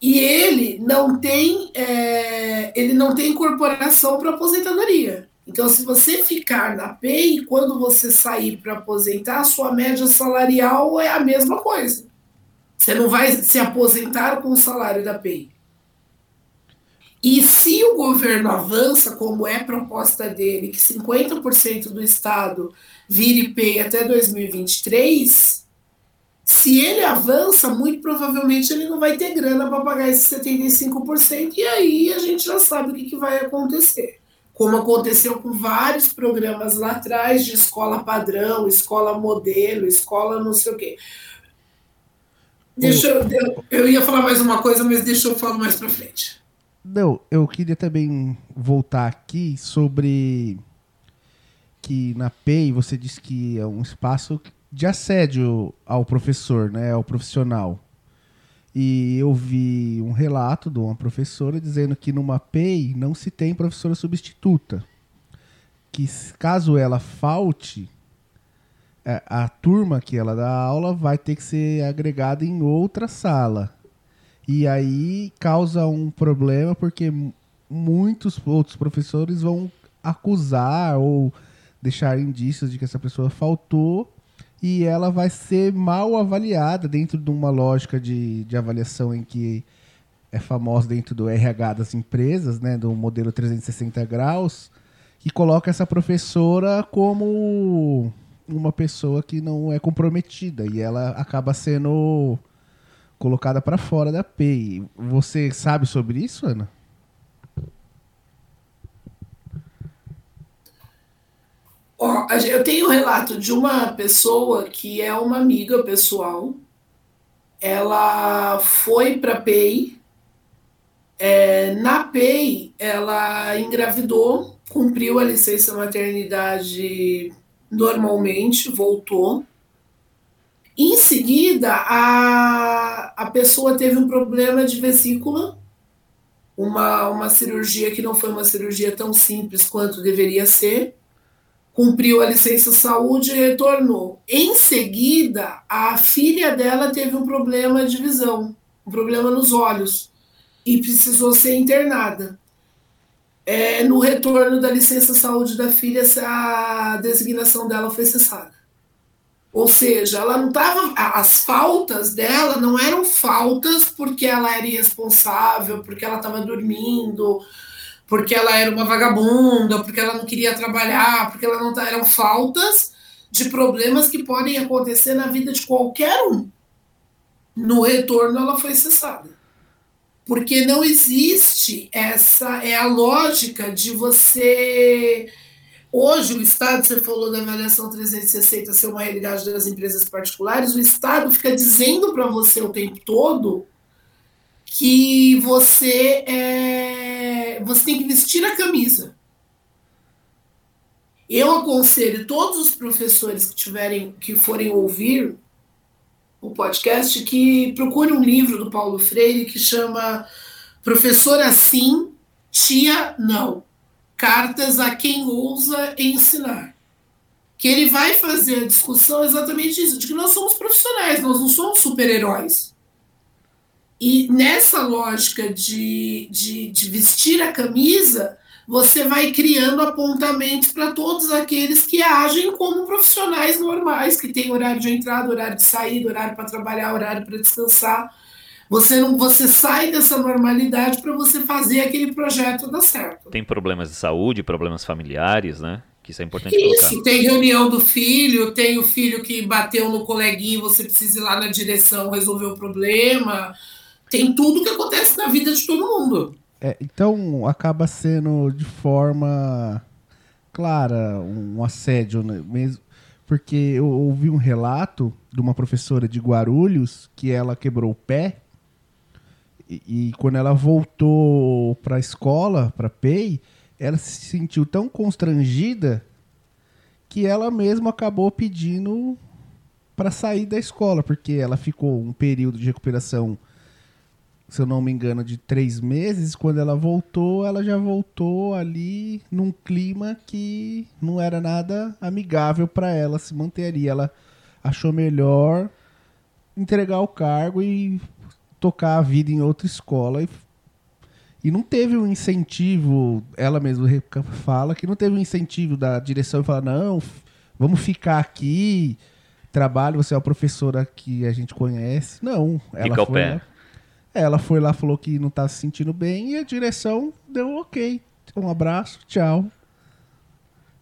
e ele não tem é, ele não tem incorporação para aposentadoria. Então, se você ficar na PEI, quando você sair para aposentar, sua média salarial é a mesma coisa. Você não vai se aposentar com o salário da PEI. E se o governo avança, como é proposta dele, que 50% do Estado vire PEI até 2023, se ele avança, muito provavelmente ele não vai ter grana para pagar esses 75%, e aí a gente já sabe o que, que vai acontecer. Como aconteceu com vários programas lá atrás de escola padrão, escola modelo, escola não sei o quê. Deixa eu, eu, eu ia falar mais uma coisa, mas deixa eu falar mais para frente. Não, eu queria também voltar aqui sobre que na PEI você disse que é um espaço de assédio ao professor, né, ao profissional. E eu vi um relato de uma professora dizendo que numa PEI não se tem professora substituta. Que caso ela falte, a turma que ela dá aula vai ter que ser agregada em outra sala. E aí causa um problema porque muitos outros professores vão acusar ou deixar indícios de que essa pessoa faltou e ela vai ser mal avaliada dentro de uma lógica de, de avaliação em que é famosa dentro do RH das empresas, né, do modelo 360 graus, que coloca essa professora como uma pessoa que não é comprometida e ela acaba sendo colocada para fora da PEI. Você sabe sobre isso, Ana? A gen- eu tenho um relato de uma pessoa que é uma amiga pessoal. Ela foi para PEI. É, na PEI, ela engravidou, cumpriu a licença maternidade normalmente, voltou. Em seguida, a, a pessoa teve um problema de vesícula, uma, uma cirurgia que não foi uma cirurgia tão simples quanto deveria ser cumpriu a licença saúde e retornou. Em seguida, a filha dela teve um problema de visão, um problema nos olhos, e precisou ser internada. É, no retorno da licença saúde da filha, a designação dela foi cessada. Ou seja, ela não estava. As faltas dela não eram faltas porque ela era irresponsável, porque ela estava dormindo, porque ela era uma vagabunda, porque ela não queria trabalhar, porque ela não tá, eram faltas de problemas que podem acontecer na vida de qualquer um. No retorno ela foi cessada. Porque não existe essa é a lógica de você Hoje, o Estado, você falou da avaliação 360 ser uma realidade das empresas particulares, o Estado fica dizendo para você o tempo todo que você é, você tem que vestir a camisa. Eu aconselho todos os professores que tiverem que forem ouvir o podcast que procure um livro do Paulo Freire que chama Professor Assim, Tia Não. Cartas a quem ousa ensinar. Que ele vai fazer a discussão exatamente isso, de que nós somos profissionais, nós não somos super-heróis. E nessa lógica de, de, de, vestir a camisa, você vai criando apontamentos para todos aqueles que agem como profissionais normais, que têm horário de entrada, horário de saída, horário para trabalhar, horário para descansar. Você não, você sai dessa normalidade para você fazer aquele projeto dar certo. Tem problemas de saúde, problemas familiares, né? Que isso é importante Isso, colocar. tem reunião do filho, tem o filho que bateu no coleguinho, você precisa ir lá na direção resolver o problema tem tudo que acontece na vida de todo mundo. É, então acaba sendo de forma clara um assédio né? mesmo, porque eu ouvi um relato de uma professora de Guarulhos que ela quebrou o pé e, quando ela voltou para a escola, para PEI, ela se sentiu tão constrangida que ela mesma acabou pedindo para sair da escola, porque ela ficou um período de recuperação se eu não me engano, de três meses. Quando ela voltou, ela já voltou ali num clima que não era nada amigável para ela se manter ali. Ela achou melhor entregar o cargo e tocar a vida em outra escola. E, e não teve um incentivo, ela mesma fala que não teve um incentivo da direção e falar: não, vamos ficar aqui. Trabalho, você é a professora que a gente conhece. Não, ela Fica foi lá- ela foi lá, falou que não tá se sentindo bem e a direção deu ok. Um abraço, tchau.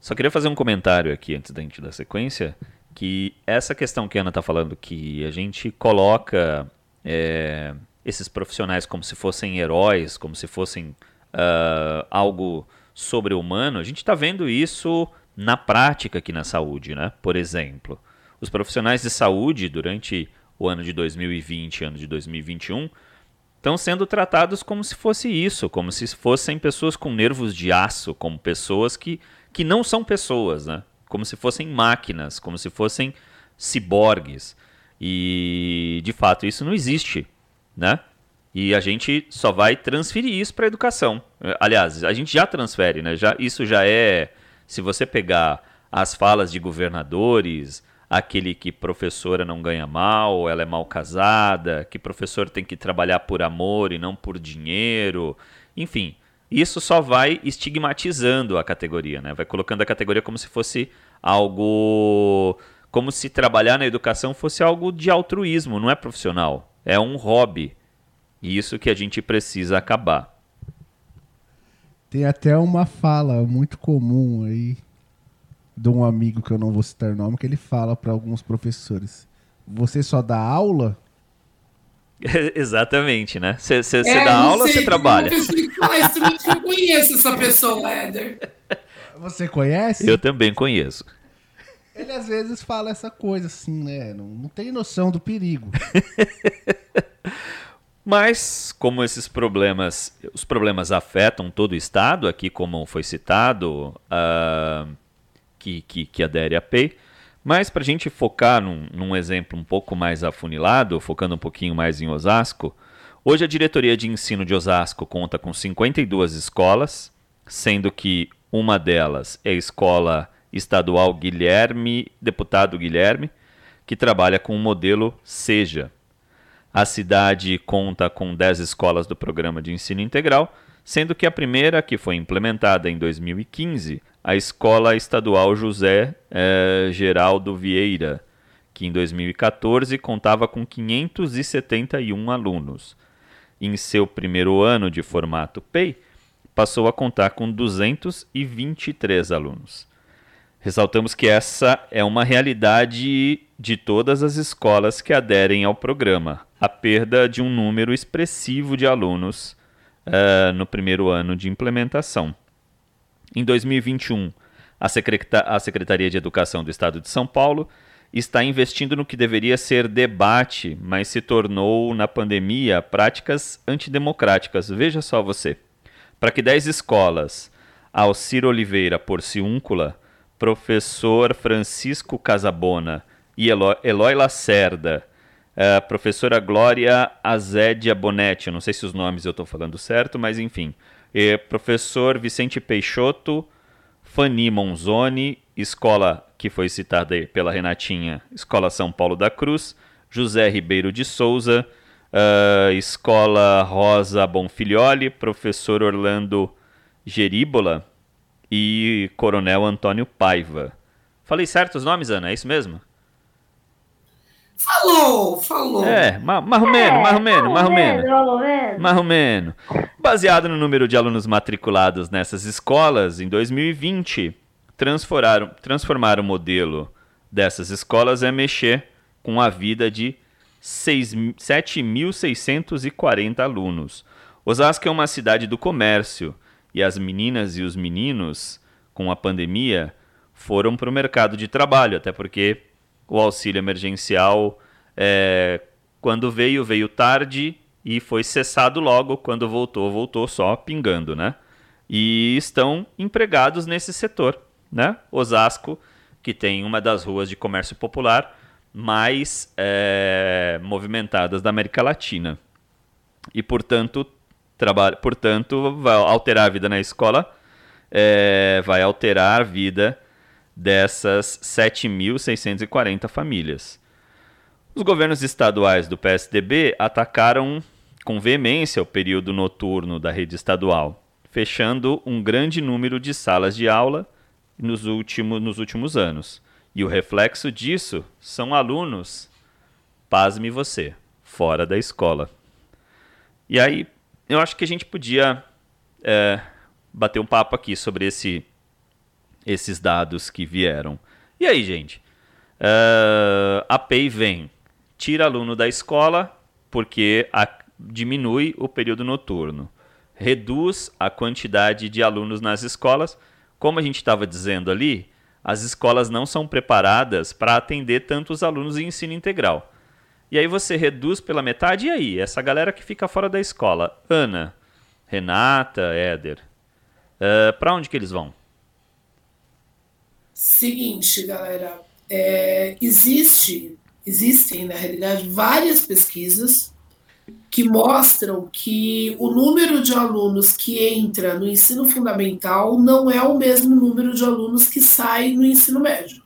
Só queria fazer um comentário aqui antes da gente dar sequência, que essa questão que a Ana está falando, que a gente coloca é, esses profissionais como se fossem heróis, como se fossem ah, algo sobre-humano, a gente está vendo isso na prática aqui na saúde, né? Por exemplo, os profissionais de saúde durante o ano de 2020 e ano de 2021 estão sendo tratados como se fosse isso, como se fossem pessoas com nervos de aço, como pessoas que, que não são pessoas, né? Como se fossem máquinas, como se fossem ciborgues. E de fato isso não existe, né? E a gente só vai transferir isso para a educação. Aliás, a gente já transfere, né? Já, isso já é. Se você pegar as falas de governadores, aquele que professora não ganha mal, ela é mal casada, que professor tem que trabalhar por amor e não por dinheiro. Enfim, isso só vai estigmatizando a categoria, né? Vai colocando a categoria como se fosse algo. Como se trabalhar na educação fosse algo de altruísmo, não é profissional. É um hobby. E isso que a gente precisa acabar. Tem até uma fala muito comum aí de um amigo que eu não vou citar o nome, que ele fala para alguns professores: Você só dá aula? Exatamente, né? Você é, dá aula ou você trabalha? Eu conheço essa pessoa, Éder. Você conhece? Eu também conheço. Ele às vezes fala essa coisa assim, né? Não, não tem noção do perigo. Mas, como esses problemas, os problemas afetam todo o Estado, aqui como foi citado, uh, que, que, que adere à PEI, mas para a gente focar num, num, exemplo um pouco mais afunilado, focando um pouquinho mais em Osasco, hoje a diretoria de ensino de Osasco conta com 52 escolas, sendo que uma delas é a escola estadual Guilherme, deputado Guilherme, que trabalha com o modelo Seja, a cidade conta com 10 escolas do programa de ensino integral, sendo que a primeira, que foi implementada em 2015, a Escola Estadual José eh, Geraldo Vieira, que em 2014 contava com 571 alunos. Em seu primeiro ano de formato PEI, passou a contar com 223 alunos. Ressaltamos que essa é uma realidade de todas as escolas que aderem ao programa, a perda de um número expressivo de alunos uh, no primeiro ano de implementação. Em 2021, a, a Secretaria de Educação do Estado de São Paulo está investindo no que deveria ser debate, mas se tornou, na pandemia, práticas antidemocráticas. Veja só você. Para que 10 escolas, Alcir Oliveira Porciúncula, professor Francisco Casabona e Eloy, Eloy Lacerda, a professora Glória Azédia Bonetti, eu não sei se os nomes eu estou falando certo, mas enfim, e professor Vicente Peixoto, Fanny Monzoni, escola que foi citada pela Renatinha, Escola São Paulo da Cruz, José Ribeiro de Souza, uh, Escola Rosa Bonfilioli, professor Orlando Geríbola, e Coronel Antônio Paiva. Falei certo os nomes, Ana? É isso mesmo? Falou, falou. É, marromeno, marromeno, marromeno. Marromeno. Baseado no número de alunos matriculados nessas escolas, em 2020, transformaram, transformar o modelo dessas escolas é mexer com a vida de 7.640 alunos. Osasco é uma cidade do comércio e as meninas e os meninos, com a pandemia, foram para o mercado de trabalho, até porque o auxílio emergencial, é, quando veio, veio tarde e foi cessado logo. Quando voltou, voltou só pingando, né? E estão empregados nesse setor, né? Osasco, que tem uma das ruas de comércio popular mais é, movimentadas da América Latina. E, portanto, trabalho, portanto, vai alterar a vida na escola, é, vai alterar a vida dessas 7.640 famílias. Os governos estaduais do PSDB atacaram com veemência o período noturno da rede estadual, fechando um grande número de salas de aula nos, último, nos últimos anos. E o reflexo disso são alunos, pasme você, fora da escola. E aí, eu acho que a gente podia é, bater um papo aqui sobre esse, esses dados que vieram. E aí, gente? Uh, a PEI vem, tira aluno da escola porque a, diminui o período noturno, reduz a quantidade de alunos nas escolas. Como a gente estava dizendo ali, as escolas não são preparadas para atender tantos alunos em ensino integral. E aí você reduz pela metade, e aí? Essa galera que fica fora da escola. Ana, Renata, Éder. Uh, para onde que eles vão? Seguinte, galera. É, existe, existem, na realidade, várias pesquisas que mostram que o número de alunos que entra no ensino fundamental não é o mesmo número de alunos que sai no ensino médio.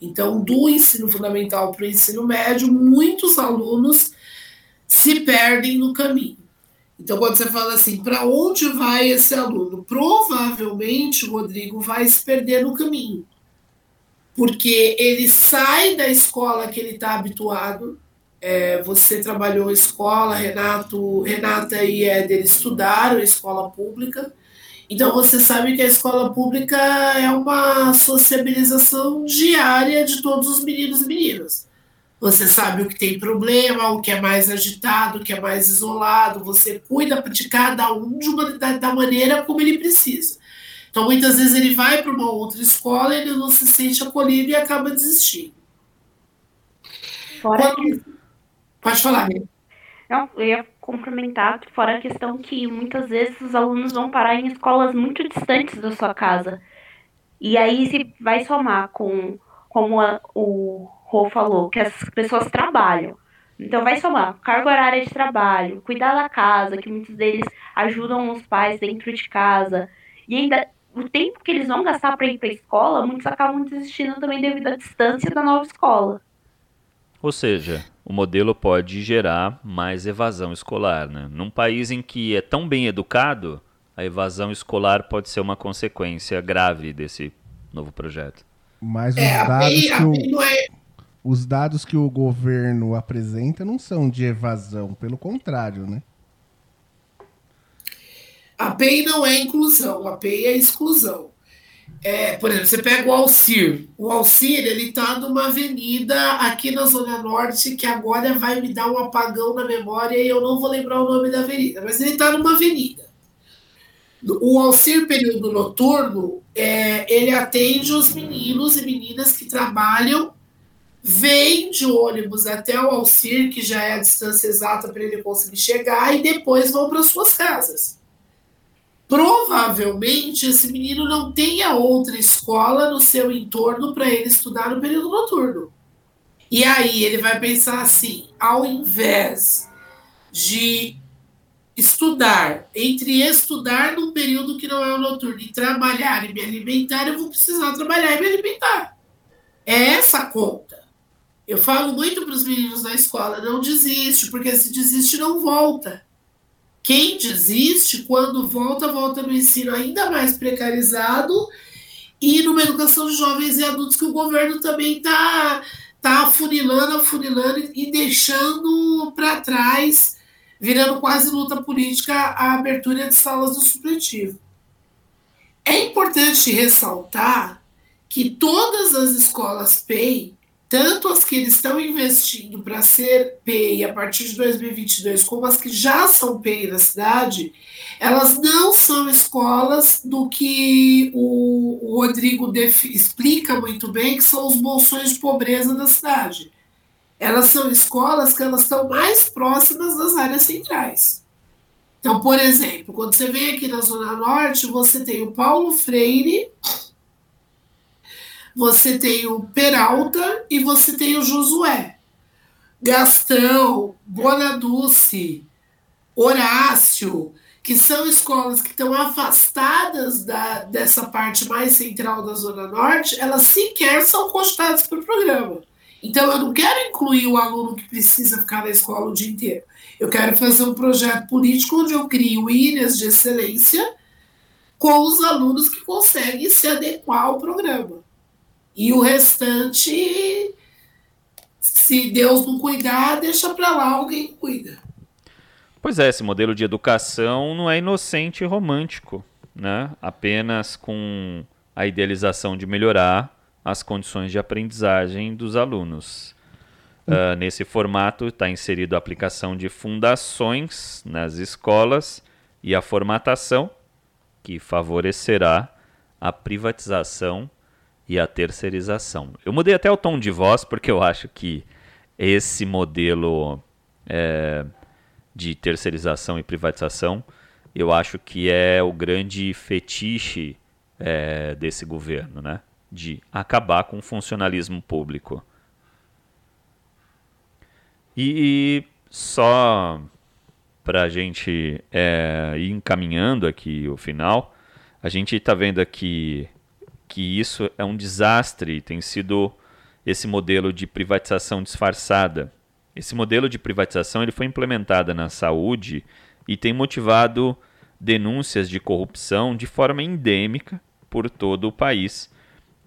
Então, do ensino fundamental para o ensino médio, muitos alunos se perdem no caminho. Então, quando você fala assim, para onde vai esse aluno? Provavelmente o Rodrigo vai se perder no caminho. Porque ele sai da escola que ele está habituado. É, você trabalhou escola, Renato, Renata e Éder estudaram escola pública. Então você sabe que a escola pública é uma sociabilização diária de todos os meninos e meninas. Você sabe o que tem problema, o que é mais agitado, o que é mais isolado. Você cuida de cada um de uma, da, da maneira como ele precisa. Então, muitas vezes ele vai para uma outra escola, ele não se sente acolhido e acaba desistindo. Fora Quando... Pode falar. Não, eu ia complementar, fora a questão que muitas vezes os alunos vão parar em escolas muito distantes da sua casa. E aí se vai somar com, como a, o Rô falou, que as pessoas trabalham. Então vai somar carga horária de trabalho, cuidar da casa, que muitos deles ajudam os pais dentro de casa. E ainda o tempo que eles vão gastar para ir para a escola, muitos acabam desistindo também devido à distância da nova escola. Ou seja, o modelo pode gerar mais evasão escolar. Né? Num país em que é tão bem educado, a evasão escolar pode ser uma consequência grave desse novo projeto. Mas os É, dados que a o, é. os dados que o governo apresenta não são de evasão, pelo contrário, né? A PEI não é inclusão, a PEI é exclusão. É, por exemplo, você pega o Alcir. O Alcir, ele está numa avenida aqui na Zona Norte que agora vai me dar um apagão na memória e eu não vou lembrar o nome da avenida, mas ele está numa avenida. O Alcir período noturno, é, ele atende os meninos e meninas que trabalham, vêm de ônibus até o Alcir, que já é a distância exata para ele conseguir chegar, e depois vão para suas casas provavelmente esse menino não tenha outra escola no seu entorno para ele estudar no período noturno. E aí ele vai pensar assim: ao invés de estudar, entre estudar num período que não é o noturno e trabalhar e me alimentar, eu vou precisar trabalhar e me alimentar. É essa a conta. Eu falo muito para os meninos na escola: não desiste, porque se desiste, não volta. Quem desiste, quando volta, volta no ensino ainda mais precarizado e numa educação de jovens e adultos que o governo também está tá afunilando, afunilando e deixando para trás, virando quase luta política a abertura de salas do supletivo. É importante ressaltar que todas as escolas PEI tanto as que eles estão investindo para ser PEI a partir de 2022, como as que já são PEI na cidade, elas não são escolas do que o, o Rodrigo explica muito bem, que são os bolsões de pobreza da cidade. Elas são escolas que elas estão mais próximas das áreas centrais. Então, por exemplo, quando você vem aqui na Zona Norte, você tem o Paulo Freire, você tem o Peralta e você tem o Josué. Gastão, Bonaduce, Horácio, que são escolas que estão afastadas da, dessa parte mais central da Zona Norte, elas sequer são cogitadas para o programa. Então, eu não quero incluir o aluno que precisa ficar na escola o dia inteiro. Eu quero fazer um projeto político onde eu crio ilhas de excelência com os alunos que conseguem se adequar ao programa. E o restante, se Deus não cuidar, deixa para lá, alguém cuida. Pois é, esse modelo de educação não é inocente e romântico, né? Apenas com a idealização de melhorar as condições de aprendizagem dos alunos. Uh, nesse formato está inserido a aplicação de fundações nas escolas e a formatação, que favorecerá a privatização e a terceirização. Eu mudei até o tom de voz porque eu acho que esse modelo é, de terceirização e privatização, eu acho que é o grande fetiche é, desse governo, né? De acabar com o funcionalismo público. E, e só para a gente é, ir encaminhando aqui o final, a gente está vendo aqui que isso é um desastre, tem sido esse modelo de privatização disfarçada. Esse modelo de privatização ele foi implementado na saúde e tem motivado denúncias de corrupção de forma endêmica por todo o país.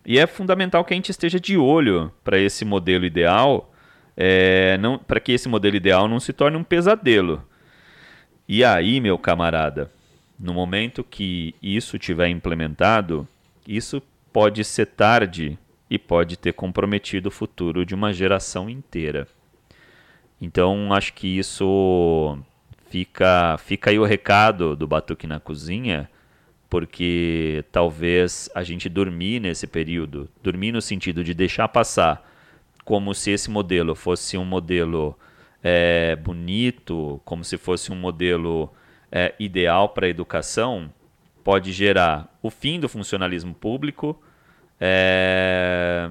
E é fundamental que a gente esteja de olho para esse modelo ideal, é, para que esse modelo ideal não se torne um pesadelo. E aí, meu camarada, no momento que isso tiver implementado, isso pode ser tarde e pode ter comprometido o futuro de uma geração inteira. Então, acho que isso fica, fica aí o recado do Batuque na Cozinha, porque talvez a gente dormir nesse período, dormir no sentido de deixar passar, como se esse modelo fosse um modelo é, bonito, como se fosse um modelo é, ideal para a educação, pode gerar o fim do funcionalismo público é,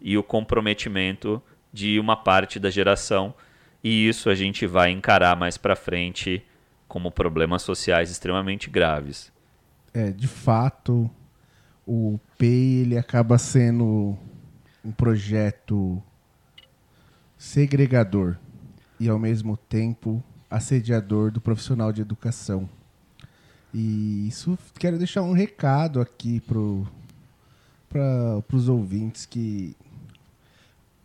e o comprometimento de uma parte da geração e isso a gente vai encarar mais para frente como problemas sociais extremamente graves. É, de fato, o PEI ele acaba sendo um projeto segregador e ao mesmo tempo assediador do profissional de educação. E isso quero deixar um recado aqui para os ouvintes que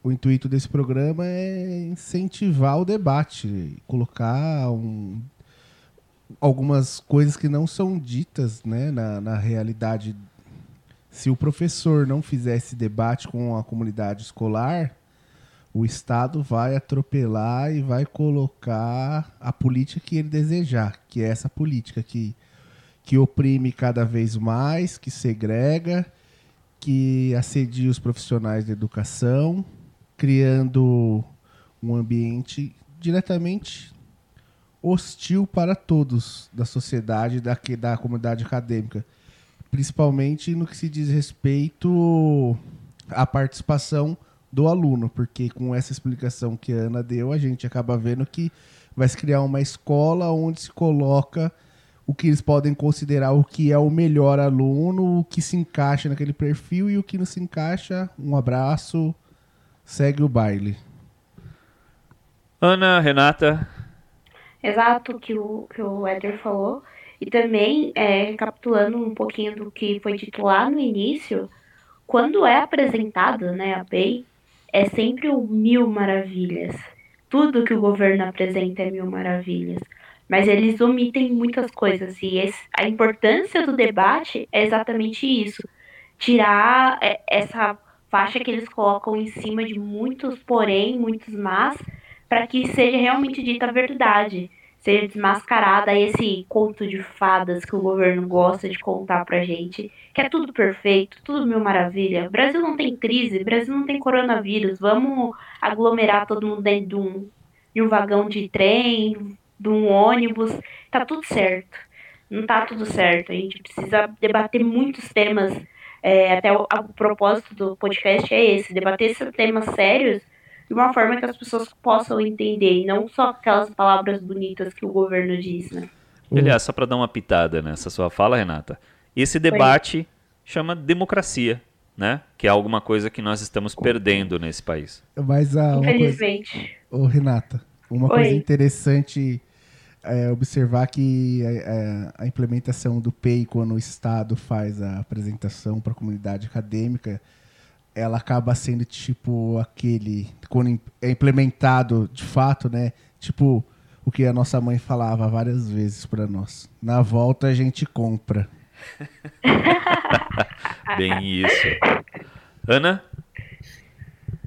o intuito desse programa é incentivar o debate, colocar um, algumas coisas que não são ditas né, na, na realidade. Se o professor não fizer esse debate com a comunidade escolar, o Estado vai atropelar e vai colocar a política que ele desejar, que é essa política que, que oprime cada vez mais, que segrega, que assedia os profissionais da educação, criando um ambiente diretamente hostil para todos da sociedade, da, da comunidade acadêmica, principalmente no que se diz respeito à participação do aluno, porque com essa explicação que a Ana deu, a gente acaba vendo que vai se criar uma escola onde se coloca o que eles podem considerar o que é o melhor aluno, o que se encaixa naquele perfil e o que não se encaixa. Um abraço, segue o baile. Ana, Renata. Exato, que o que o Éder falou. E também, é, recapitulando um pouquinho do que foi dito lá no início, quando é apresentado né, a PEI, é sempre o mil maravilhas. Tudo que o governo apresenta é mil maravilhas. Mas eles omitem muitas coisas. E esse, a importância do debate é exatamente isso: tirar é, essa faixa que eles colocam em cima de muitos porém, muitos mas, para que seja realmente dita a verdade, seja desmascarada esse conto de fadas que o governo gosta de contar pra gente, que é tudo perfeito, tudo mil maravilha. O Brasil não tem crise, Brasil não tem coronavírus, vamos aglomerar todo mundo dentro de um, de um vagão de trem, de um ônibus, tá tudo certo. Não tá tudo certo, a gente precisa debater muitos temas é, até o, o, propósito do podcast é esse, debater esses temas sérios de uma forma que as pessoas possam entender, e não só aquelas palavras bonitas que o governo diz, né? Aliás, só para dar uma pitada nessa sua fala, Renata, esse debate Oi. chama democracia, né? Que é alguma coisa que nós estamos perdendo nesse país. Mas, ah, Infelizmente. Coisa... Ô, Renata, uma Oi. coisa interessante é, observar que a, é, é, a, implementação do PEI, quando o Estado faz a apresentação para a comunidade acadêmica, ela acaba sendo tipo aquele. Quando é implementado de fato, né? Tipo o que a nossa mãe falava várias vezes para nós. Na volta a gente compra. Bem isso. Ana?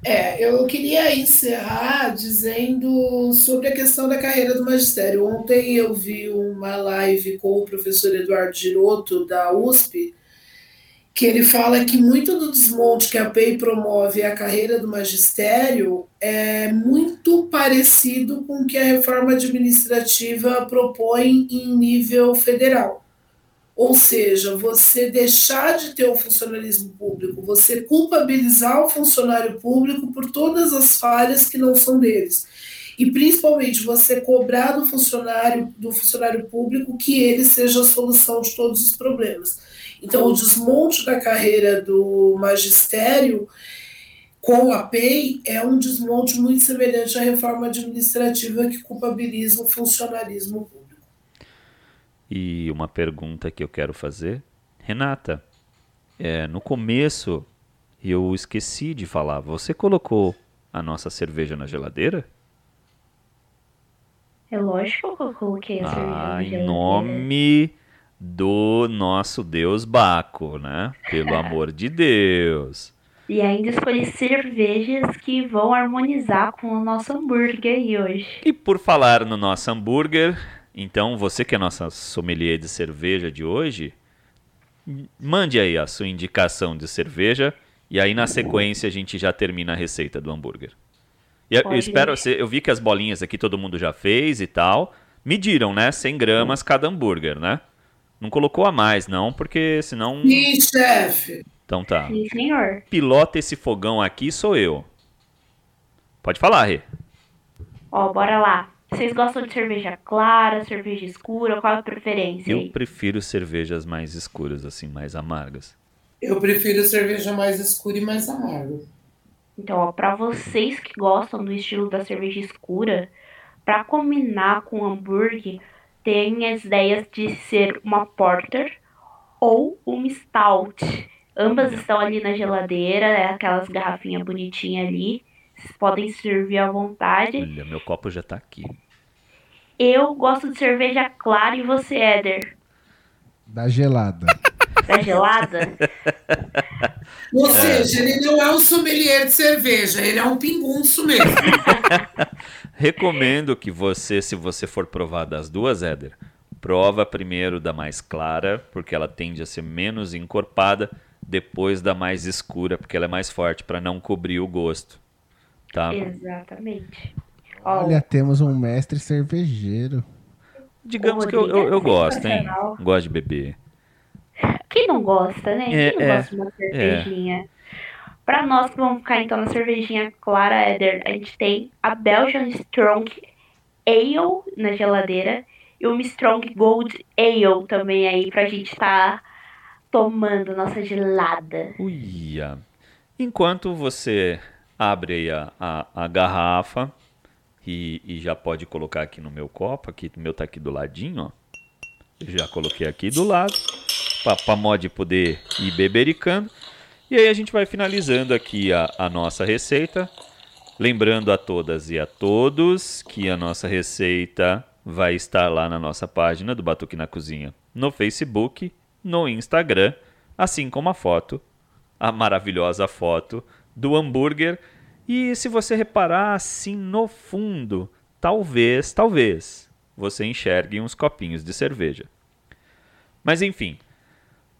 É, eu queria encerrar dizendo sobre a questão da carreira do magistério. Ontem eu vi uma live com o professor Eduardo Giroto, da USP, que ele fala que muito do desmonte que a PEI promove a carreira do magistério é muito parecido com o que a reforma administrativa propõe em nível federal. Ou seja, você deixar de ter o funcionalismo público, você culpabilizar o funcionário público por todas as falhas que não são deles. E principalmente você cobrar do funcionário, do funcionário público que ele seja a solução de todos os problemas. Então, o desmonte da carreira do magistério com a PEI é um desmonte muito semelhante à reforma administrativa que culpabiliza o funcionalismo público. E uma pergunta que eu quero fazer, Renata, é, no começo eu esqueci de falar, você colocou a nossa cerveja na geladeira? É lógico que eu coloquei a cerveja ah, na geladeira. Em nome do nosso deus Baco, né? Pelo amor de Deus. E ainda escolhi cervejas que vão harmonizar com o nosso hambúrguer aí hoje. E por falar no nosso hambúrguer, então você que é nossa sommelier de cerveja de hoje, mande aí a sua indicação de cerveja e aí na sequência a gente já termina a receita do hambúrguer. E eu, eu espero, eu vi que as bolinhas aqui todo mundo já fez e tal. Mediram, né? 100 gramas cada hambúrguer, né? Não colocou a mais, não, porque senão. Sim, chefe. Então tá. Sim, senhor. Pilota esse fogão aqui sou eu. Pode falar, Rê. Ó, bora lá. Vocês gostam de cerveja clara, cerveja escura? Qual é a preferência Eu aí? prefiro cervejas mais escuras, assim, mais amargas. Eu prefiro cerveja mais escura e mais amarga. Então, ó, pra vocês que gostam do estilo da cerveja escura, pra combinar com o hambúrguer, tem as ideias de ser uma porter ou uma stout. Ambas estão ali na geladeira, é aquelas garrafinhas bonitinhas ali. Vocês podem servir à vontade. Olha, meu copo já tá aqui. Eu gosto de cerveja clara e você, Éder? Da gelada. Da gelada? Ou seja, ele não é um sommelier de cerveja, ele é um pingunço mesmo. Recomendo que você, se você for provar das duas, Éder, prova primeiro da mais clara, porque ela tende a ser menos encorpada, depois da mais escura, porque ela é mais forte, para não cobrir o gosto. Tá? Exatamente. Olha, temos um mestre cervejeiro. Digamos que eu, eu, eu gosto, hein? Gosto de beber. Quem não gosta, né? É, Quem não é, gosta de uma cervejinha? Pra nós que vamos ficar então na cervejinha clara, Éder, a gente tem a Belgian Strong Ale na geladeira e uma Strong Gold Ale também aí pra gente tá tomando nossa gelada. Uia. Enquanto você abre aí a, a, a garrafa e, e já pode colocar aqui no meu copo, aqui o meu tá aqui do ladinho, ó. Já coloquei aqui do lado, pra mod poder ir bebericando. E aí a gente vai finalizando aqui a, a nossa receita. Lembrando a todas e a todos que a nossa receita vai estar lá na nossa página do Batuque na Cozinha, no Facebook, no Instagram, assim como a foto, a maravilhosa foto do hambúrguer. E se você reparar assim no fundo, talvez, talvez, você enxergue uns copinhos de cerveja. Mas enfim,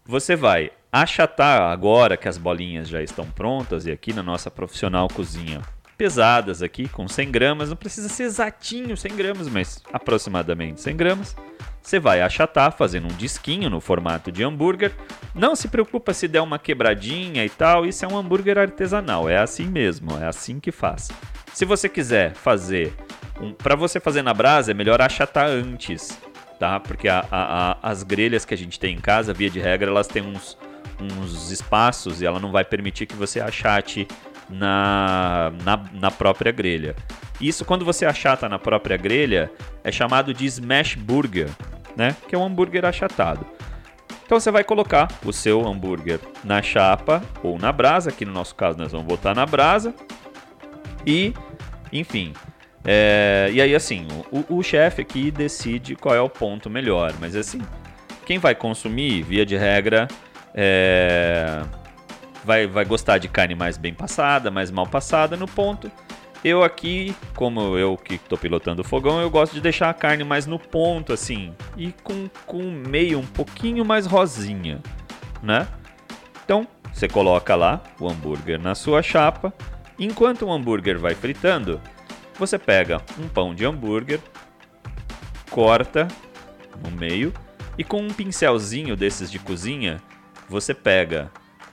você vai achatar agora que as bolinhas já estão prontas e aqui na nossa profissional cozinha pesadas aqui com 100 gramas, não precisa ser exatinho 100 gramas, mas aproximadamente 100 gramas. Você vai achatar fazendo um disquinho no formato de hambúrguer. Não se preocupa se der uma quebradinha e tal, isso é um hambúrguer artesanal, é assim mesmo, é assim que faz. Se você quiser fazer um, para você fazer na brasa é melhor achatar antes, tá? Porque a- a- a- as grelhas que a gente tem em casa, via de regra, elas têm uns, uns espaços e ela não vai permitir que você achate na, na, na própria grelha. Isso, quando você achata na própria grelha, é chamado de smash burger, né? Que é um hambúrguer achatado. Então você vai colocar o seu hambúrguer na chapa ou na brasa. Aqui no nosso caso nós vamos botar na brasa. E, enfim. é, e aí assim, o, o chefe aqui decide qual é o ponto melhor. Mas assim, quem vai consumir, via de regra, é, vai, vai gostar de carne mais bem passada, mais mal passada no ponto. Eu aqui, como eu que estou pilotando o fogão, eu gosto de deixar a carne mais no ponto, assim, e com, com meio um pouquinho mais rosinha, né? Então, você coloca lá o hambúrguer na sua chapa. Enquanto o hambúrguer vai fritando, você pega um pão de hambúrguer, corta no meio e com um pincelzinho desses de cozinha, você pega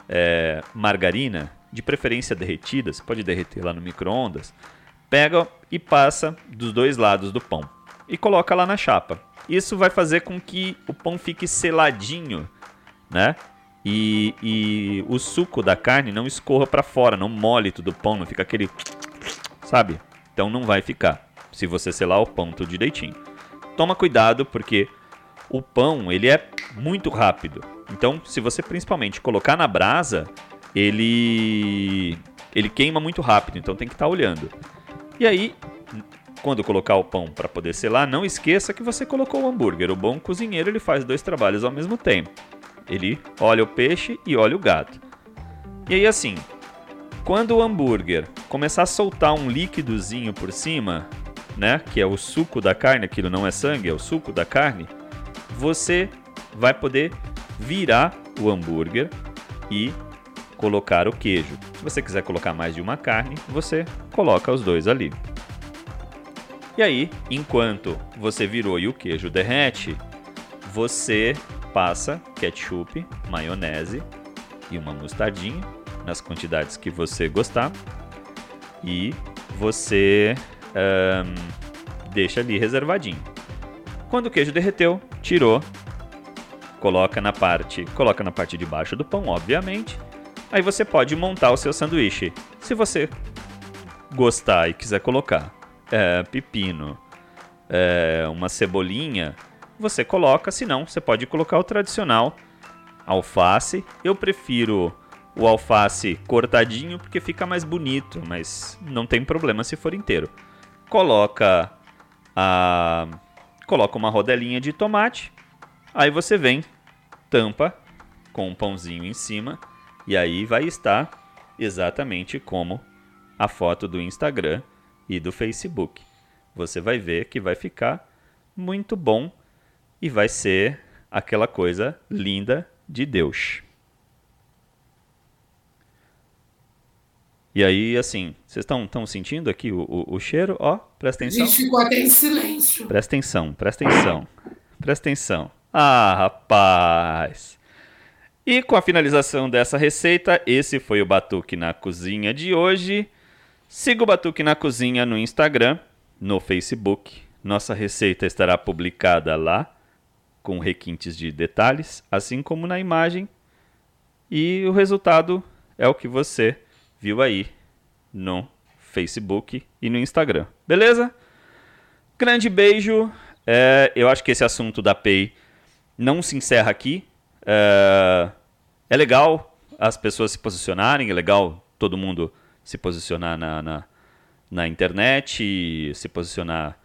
é, margarina, de preferência derretida, você pode derreter lá no micro-ondas, pega e passa dos dois lados do pão e coloca lá na chapa. Isso vai fazer com que o pão fique seladinho, né? E, e o suco da carne não escorra para fora, não mole tudo o pão, não fica aquele. Sabe? Então não vai ficar, se você selar o pão tudo direitinho. Toma cuidado, porque o pão ele é muito rápido. Então, se você principalmente colocar na brasa, ele ele queima muito rápido, então tem que estar olhando. E aí, quando colocar o pão para poder selar, não esqueça que você colocou o hambúrguer. O bom cozinheiro ele faz dois trabalhos ao mesmo tempo. Ele olha o peixe e olha o gato. E aí assim, quando o hambúrguer começar a soltar um líquidozinho por cima, né, que é o suco da carne, aquilo não é sangue, é o suco da carne, você vai poder virar o hambúrguer e colocar o queijo. Se você quiser colocar mais de uma carne, você coloca os dois ali. E aí, enquanto você virou e o queijo derrete, você passa ketchup, maionese e uma mostardinha nas quantidades que você gostar e você um, deixa ali reservadinho. Quando o queijo derreteu, tirou, coloca na parte, coloca na parte de baixo do pão, obviamente. Aí você pode montar o seu sanduíche. Se você gostar e quiser colocar é, pepino, é, uma cebolinha, você coloca, se não, você pode colocar o tradicional alface. Eu prefiro o alface cortadinho porque fica mais bonito, mas não tem problema se for inteiro. Coloca a coloca uma rodelinha de tomate, aí você vem, tampa com um pãozinho em cima e aí vai estar exatamente como a foto do Instagram e do Facebook. Você vai ver que vai ficar muito bom e vai ser aquela coisa linda de Deus. E aí, assim, vocês estão sentindo aqui o, o, o, cheiro? Ó, presta atenção. A gente ficou até em silêncio. Presta atenção, presta atenção. Presta atenção. Ah, rapaz. E com a finalização dessa receita, esse foi o Batuque na Cozinha de hoje. Siga o Batuque na Cozinha no Instagram, no Facebook. Nossa receita estará publicada lá, com requintes de detalhes, assim como na imagem. E o resultado é o que você viu aí no Facebook e no Instagram. Beleza? Grande beijo. É, eu acho que esse assunto da Pay não se encerra aqui. É, é legal as pessoas se posicionarem, é legal todo mundo se posicionar na, na, na internet, se posicionar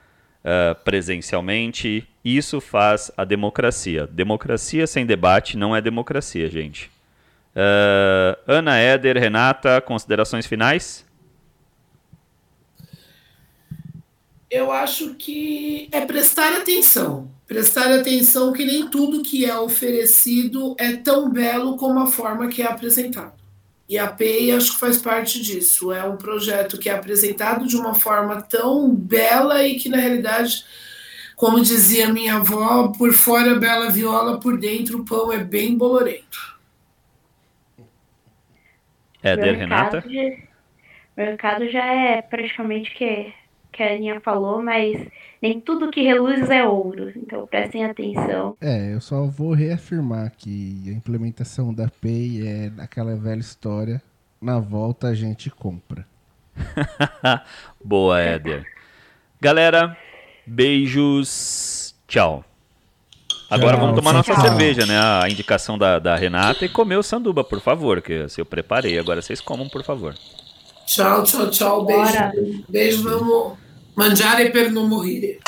uh, presencialmente. Isso faz a democracia. Democracia sem debate não é democracia, gente. Uh, Ana, Éder, Renata, considerações finais? Eu acho que é prestar atenção. Prestar atenção que nem tudo que é oferecido é tão belo como a forma que é apresentado. E a PEI acho que faz parte disso. É um projeto que é apresentado de uma forma tão bela e que, na realidade, como dizia minha avó, por fora bela viola, por dentro o pão é bem bolorento. É, Der Renata? O mercado já é praticamente que, que a Aninha falou, mas nem tudo que reluz é ouro. Então prestem atenção. É, eu só vou reafirmar que a implementação da Pay é aquela velha história. Na volta a gente compra. Boa, Éder. Galera, beijos. Tchau. Agora tchau, vamos tomar nossa tchau. cerveja, né? A indicação da, da Renata e comer o sanduba, por favor, que se eu preparei. Agora vocês comam, por favor. Tchau, tchau, tchau. Beijo. Beijo, meu amor. Mangiare per non morire.